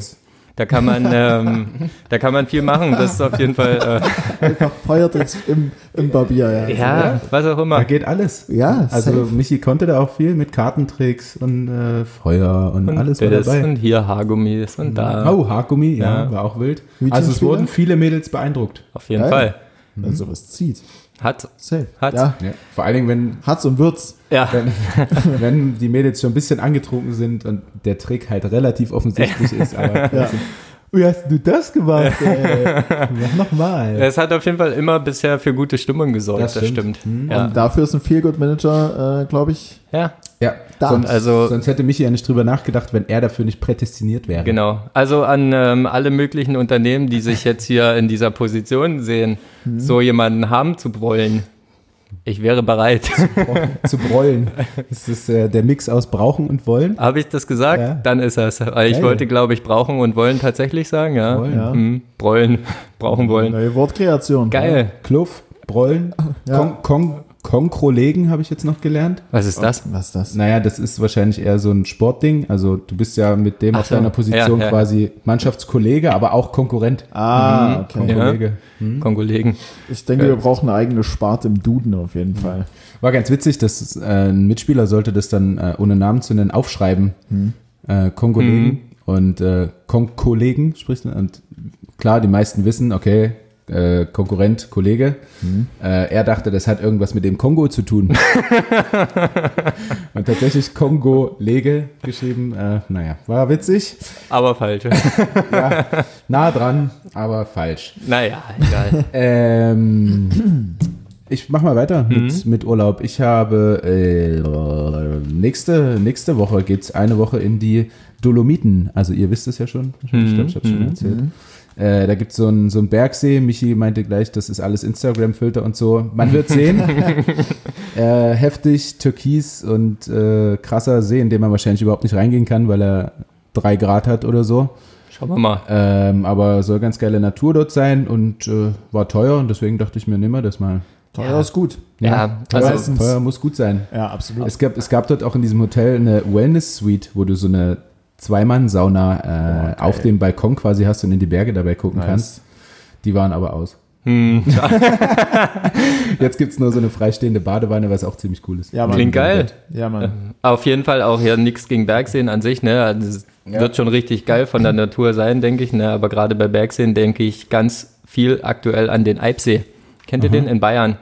Da kann man, ähm, da kann man viel machen. Das ist auf jeden Fall, Einfach Feuertricks im, im Barbier, ja. äh, ja, was auch Da immer. geht alles. Ja, Also safe. Michi konnte da auch viel mit Kartentricks und äh, Feuer und, Und alles war das dabei. und hier Haargummis und da. Oh, Haargummi, ja, Ja. war auch wild. Also es wurden viele Mädels beeindruckt. Auf jeden Geil. Fall. Wenn sowas zieht. Hat. Safe. Hat's. Ja. Ja. Vor allen Dingen, wenn, Hat's und wird's. Ja. wenn, wenn die Mädels schon ein bisschen angetrunken sind und der Trick halt relativ offensichtlich ist. Aber Ja. Wie hast du das gemacht? Ey? Mach nochmal. Es hat auf jeden Fall immer bisher für gute Stimmung gesorgt, das, Das stimmt. stimmt. Ja. Und dafür ist ein Feel-Good-Manager, äh, glaube ich, ja, Ja, Da. sonst, Also- sonst hätte Michi ja nicht drüber nachgedacht, wenn er dafür nicht prädestiniert wäre. genau. Also an ähm, alle möglichen Unternehmen, die sich jetzt hier in dieser Position sehen, Mhm. so jemanden haben zu wollen. Ich wäre bereit. Zu brollen. Das ist äh, der Mix aus Brauchen und Wollen. Habe ich das gesagt? Ja. Dann ist das. Weil ich Geil. wollte, glaube ich, brauchen und wollen tatsächlich sagen, ja. Wollen. Ja. Mhm. Brollen, brauchen wollen. neue Wortkreation. Geil. Kluff, Brollen, Ja. Kon Kon Konkrolegen habe ich jetzt noch gelernt. Was ist das? Was ist das? Naja, das ist wahrscheinlich eher so ein Sportding. Also du bist ja mit dem Ach auf so, deiner Position ja, ja. quasi Mannschaftskollege, aber auch Konkurrent. Ah, okay. Ja. Kollege. Kongolegen. Ich denke, wir brauchen eine eigene Sparte im Duden auf jeden Fall. War ganz witzig, dass äh, ein Mitspieler sollte das dann, äh, ohne Namen zu nennen, aufschreiben. Äh, Kongolegen und äh, Konkollegen spricht man. Und klar, die meisten wissen, okay, äh, Konkurrent, Kollege. Äh, er dachte, das hat irgendwas mit dem Kongo zu tun. und tatsächlich Kongo-Lege geschrieben. Äh, naja, war witzig. Aber falsch. Ja, nah dran, aber falsch. naja, egal. Ähm, ich mach mal weiter mit, mit Urlaub. Ich habe äh, nächste, nächste Woche geht's eine Woche in die Dolomiten. Also ihr wisst es ja schon. Ich glaube, ich habe schon erzählt. Äh, da gibt's so einen so einen Bergsee. Michi meinte gleich, das ist alles Instagram-Filter und so. Man wird sehen. äh, heftig, türkis und äh, krasser See, in dem man wahrscheinlich überhaupt nicht reingehen kann, weil er drei Grad hat oder so. Schauen wir mal. Ähm, aber soll ganz geile Natur dort sein und äh, war teuer und deswegen dachte ich mir, nimm mal das mal. Teuer Ja. ist gut. Ja, teuer, also- teuer muss gut sein. Ja, absolut. Es gab, es gab dort auch in diesem Hotel eine Wellness-Suite, wo du so eine Zweimann-Sauna äh, geil. auf dem Balkon quasi hast und in die Berge dabei gucken Nice. kannst. Die waren aber aus. Hm, Jetzt gibt's nur so eine freistehende Badewanne, was auch ziemlich cool ist. Ja. Klingt geil. Ja, Mann. Auf jeden Fall auch ja nichts gegen Bergseen an sich, ne? Also es Ja. wird schon richtig geil von der Natur sein, denke ich, ne? Aber gerade bei Bergseen denke ich ganz viel aktuell an den Eibsee. Kennt ihr den in Bayern?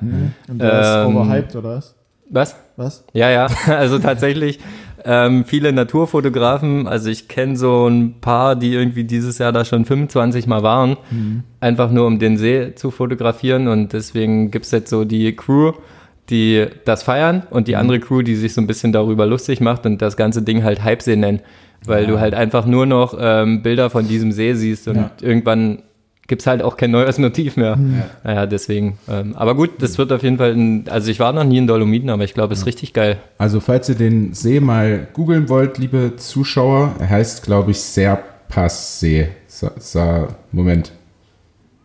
Und der ist ähm, overhyped, oder was? Was? Was? Ja, ja, also tatsächlich ähm, viele Naturfotografen, also ich kenne so ein paar, die irgendwie dieses Jahr da schon 25 Mal waren, einfach nur um den See zu fotografieren und deswegen gibt's jetzt so die Crew, die das feiern und Mhm. die andere Crew, die sich so ein bisschen darüber lustig macht und das ganze Ding halt Hypesee nennen, weil du halt einfach nur noch ähm, Bilder von diesem See siehst und Ja. irgendwann gibt's halt auch kein neues Motiv mehr. Naja, deswegen. Ähm, aber gut, das wird auf jeden Fall, ein, also ich war noch nie in Dolomiten, aber ich glaube, es ist richtig geil. Also, falls ihr den See mal googeln wollt, liebe Zuschauer, er heißt, glaube ich, Serpas-See. Sa, Sa, Moment.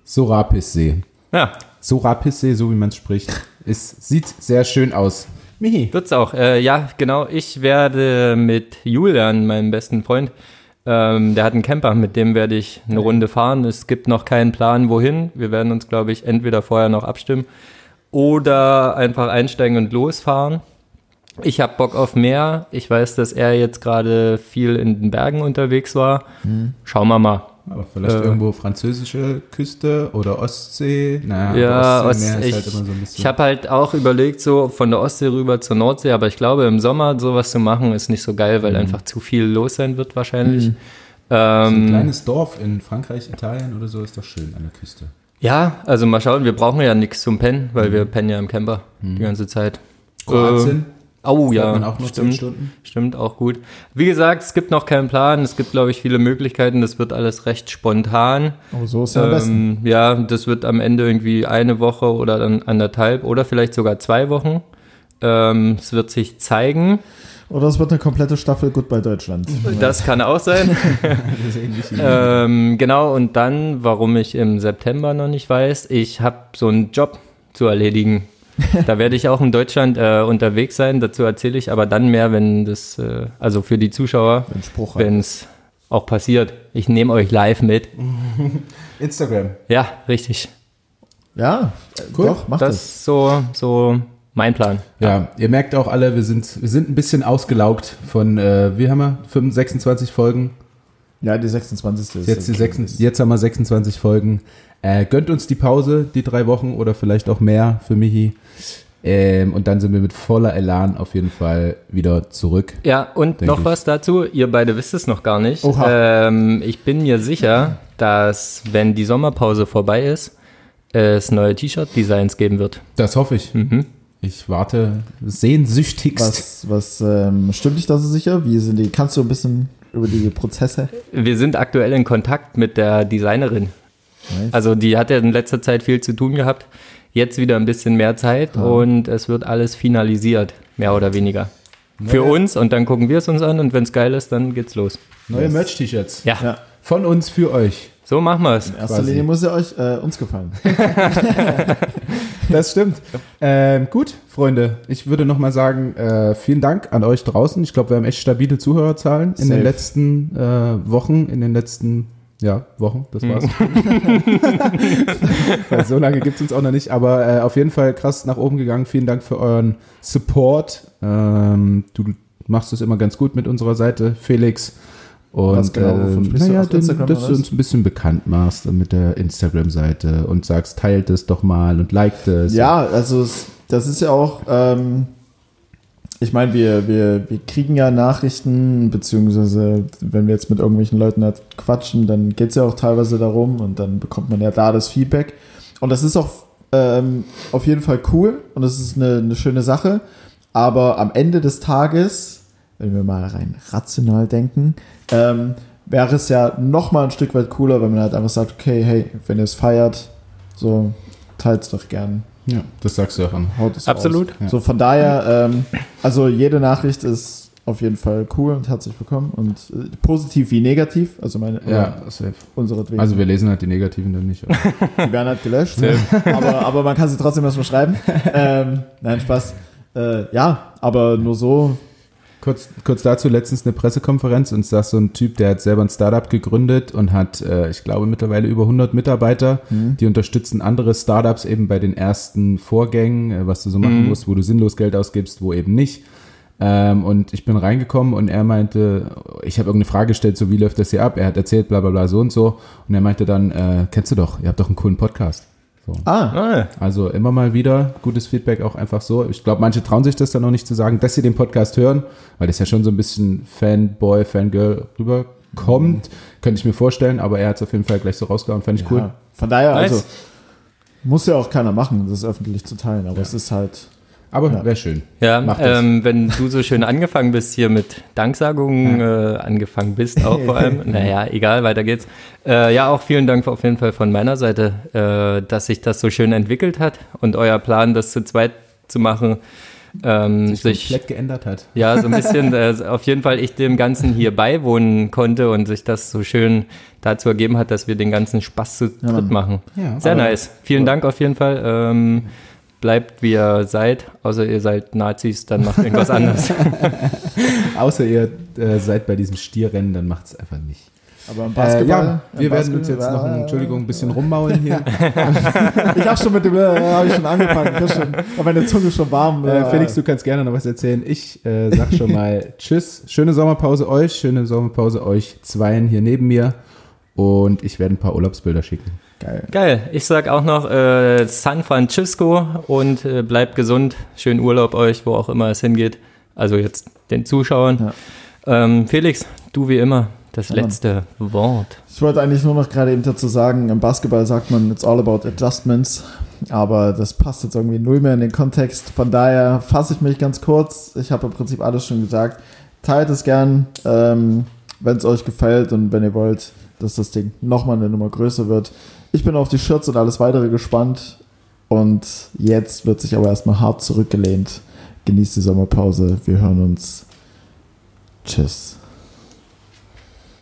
Sorapis-See. Ja, Sorapis-See, so wie man es spricht. Es sieht sehr schön aus. Mihi. Wird's auch. Äh, ja, genau. Ich werde mit Julian, meinem besten Freund, ähm, der hat einen Camper, mit dem werde ich eine Runde fahren. Es gibt noch keinen Plan, wohin. Wir werden uns, glaube ich, entweder vorher noch abstimmen oder einfach einsteigen und losfahren. Ich habe Bock auf mehr. Ich weiß, dass er jetzt gerade viel in den Bergen unterwegs war. Schauen wir mal. Aber vielleicht Äh. irgendwo französische Küste oder Ostsee. Naja, Ja, aber Ost, Ostseemeer ich, ist halt immer so ein bisschen. ich habe halt auch überlegt, so von der Ostsee rüber zur Nordsee, aber ich glaube, im Sommer sowas zu machen, ist nicht so geil, Mhm. weil einfach zu viel los sein wird wahrscheinlich. so ein Ähm, kleines Dorf in Frankreich, Italien oder so ist doch schön an der Küste. ja, also mal schauen, wir brauchen ja nichts zum Pennen, Mhm. weil wir pennen ja im Camper die ganze Zeit. Kroatien, Äh, oh ja, man auch nur stimmt, Stunden. stimmt, auch gut. Wie gesagt, es gibt noch keinen Plan, es gibt, glaube ich, viele Möglichkeiten, das wird alles recht spontan. Oh, so ist ja am besten. Ähm, ja, das wird am Ende irgendwie eine Woche oder dann anderthalb oder vielleicht sogar zwei Wochen. Ähm, es wird sich zeigen. Oder es wird eine komplette Staffel Goodbye Deutschland. Das kann auch sein. Ähm, genau, und dann, warum ich im September noch nicht weiß, ich habe so einen Job zu erledigen. Da werde ich auch in Deutschland äh, unterwegs sein. Dazu erzähle ich aber dann mehr, wenn das, äh, also für die Zuschauer, Wenn es auch passiert. Ich nehme euch live mit. Instagram. Ja, richtig. Ja, Cool. doch, mach Das das. ist so, so mein Plan. Ja, ihr merkt auch alle, wir sind, wir sind ein bisschen ausgelaugt von, äh, wie haben wir? 25, 26 Folgen. Ja, die 26. ist Jetzt, die das- 26, jetzt haben wir 26 Folgen. Äh, gönnt uns die Pause, die drei Wochen oder vielleicht auch mehr für Michi. Ähm, und dann sind wir mit voller Elan auf jeden Fall wieder zurück. Ja, und noch ich. was dazu. Ihr beide wisst es noch gar nicht. Oha. Ähm, ich bin mir sicher, dass, wenn die Sommerpause vorbei ist, es neue T-Shirt-Designs geben wird. Das hoffe ich. Mhm. Ich warte sehnsüchtigst. Was, was ähm, stimmt dich da so sicher? Wie sind die? Kannst du ein bisschen über die Prozesse? Wir sind aktuell in Kontakt mit der Designerin. Nice. Also die hat ja in letzter Zeit viel zu tun gehabt. Jetzt wieder ein bisschen mehr Zeit und es wird alles finalisiert, mehr oder weniger. Für Neue- uns und dann gucken wir es uns an und wenn es geil ist, dann geht's los. Neue Merch-T-Shirts. Ja, Ja, Von uns für euch. so machen wir es. in erster. Linie muss ja euch äh, uns gefallen. Das stimmt. Ähm, gut, Freunde. Ich würde nochmal sagen, äh, vielen Dank an euch draußen. Ich glaube, wir haben echt stabile Zuhörerzahlen in Safe. den letzten äh, Wochen, in den letzten ja, Wochen, das war's. Weil so lange gibt es uns auch noch nicht, aber äh, auf jeden Fall krass nach oben gegangen. Vielen Dank für euren Support. Ähm, du machst es immer ganz gut mit unserer Seite, Felix. Und Was genau, du? naja, den, dass du uns ein bisschen bekannt machst mit der Instagram-Seite und sagst, teilt es doch mal und liked es. Ja, also das ist ja auch, ähm, ich meine, wir, wir, wir kriegen ja Nachrichten, beziehungsweise wenn wir jetzt mit irgendwelchen Leuten halt quatschen, dann geht es ja auch teilweise darum und dann bekommt man ja da das Feedback. Und das ist auch ähm, auf jeden Fall cool und das ist eine, eine schöne Sache. Aber am Ende des Tages, wenn wir mal rein rational denken, ähm, wäre es ja noch mal ein Stück weit cooler, wenn man halt einfach sagt, okay, hey, wenn ihr es feiert, so teilt es doch gern. Ja, das sagst du auch an. Haut es Absolut. Ja. So von daher, ähm, also jede Nachricht ist auf jeden Fall cool und herzlich willkommen und äh, positiv wie negativ, also meine Ja, safe. unsere Dwingen. Also wir lesen halt die Negativen dann nicht. oder? die werden halt gelöscht, aber, aber man kann sie trotzdem erstmal schreiben. ähm, nein, Spaß. Äh, ja, aber nur so. Kurz, kurz dazu, letztens eine Pressekonferenz und saß so ein Typ, der hat selber ein Startup gegründet und hat, äh, ich glaube, mittlerweile über 100 Mitarbeiter. Die unterstützen andere Startups eben bei den ersten Vorgängen, äh, was du so machen musst, wo du sinnlos Geld ausgibst, wo eben nicht. Ähm, und ich bin reingekommen und er meinte, ich habe irgendeine Frage gestellt, so wie läuft das hier ab? Er hat erzählt, bla bla bla, so und so. Und er meinte dann, äh, kennst du doch, ihr habt doch einen coolen Podcast. So. Ah, Ah, Also immer mal wieder gutes Feedback auch einfach so. Ich glaube, manche trauen sich das dann noch nicht zu sagen, dass sie den Podcast hören, weil das ja schon so ein bisschen Fanboy, Fangirl rüberkommt. Könnte ich mir vorstellen, aber er hat es auf jeden Fall gleich so rausgehauen, fand ich cool. ja. Von daher, Nice. also muss ja auch keiner machen, das öffentlich zu teilen, aber es ist halt Aber Ja. wäre schön. Ja, ähm, wenn du so schön angefangen bist hier mit Danksagungen, äh, angefangen bist auch vor allem. naja, egal, weiter geht's. Äh, ja, auch vielen Dank auf jeden Fall von meiner Seite, äh, dass sich das so schön entwickelt hat und euer Plan, das zu zweit zu machen, ähm, Sich sich, komplett geändert hat. ja, so ein bisschen, äh, auf jeden Fall ich dem Ganzen hier beiwohnen konnte und sich das so schön dazu ergeben hat, dass wir den ganzen Spaß zu Ja, dritt Mann. machen. Ja. Sehr Aber- nice. Vielen Dank auf jeden Fall. Ähm, bleibt wie ihr seid, außer ihr seid Nazis, dann macht irgendwas anderes. Außer ihr äh, seid bei diesem Stierrennen, dann macht es einfach nicht. Aber im Äh, Basketball. ja, im wir werden uns Basketball- jetzt noch, Entschuldigung, ein bisschen rummaulen hier. Ich habe schon mit dem, äh, habe ich schon angefangen. Schon, aber meine Zunge ist schon warm. Äh, äh, Felix, du kannst gerne noch was erzählen. Ich äh, sag schon mal Tschüss. Schöne Sommerpause euch, schöne Sommerpause euch Zweien hier neben mir. Und ich werde ein paar Urlaubsbilder schicken. Geil. Geil. Ich sag auch noch äh, San Francisco und äh, bleibt gesund. Schönen Urlaub euch, wo auch immer es hingeht. Also jetzt den Zuschauern. Ähm, Felix, du wie immer, das Ja, letzte Wort. Ich wollte eigentlich nur noch gerade eben dazu sagen, im Basketball sagt man, it's all about adjustments, aber das passt jetzt irgendwie null mehr in den Kontext. Von daher fasse ich mich ganz kurz. Ich habe im Prinzip alles schon gesagt. Teilt es gern, ähm, wenn es euch gefällt und wenn ihr wollt, dass das Ding nochmal eine Nummer größer wird. Ich bin auf die Shirts und alles weitere gespannt und jetzt wird sich aber erstmal hart zurückgelehnt. Genießt die Sommerpause. Wir hören uns. Tschüss.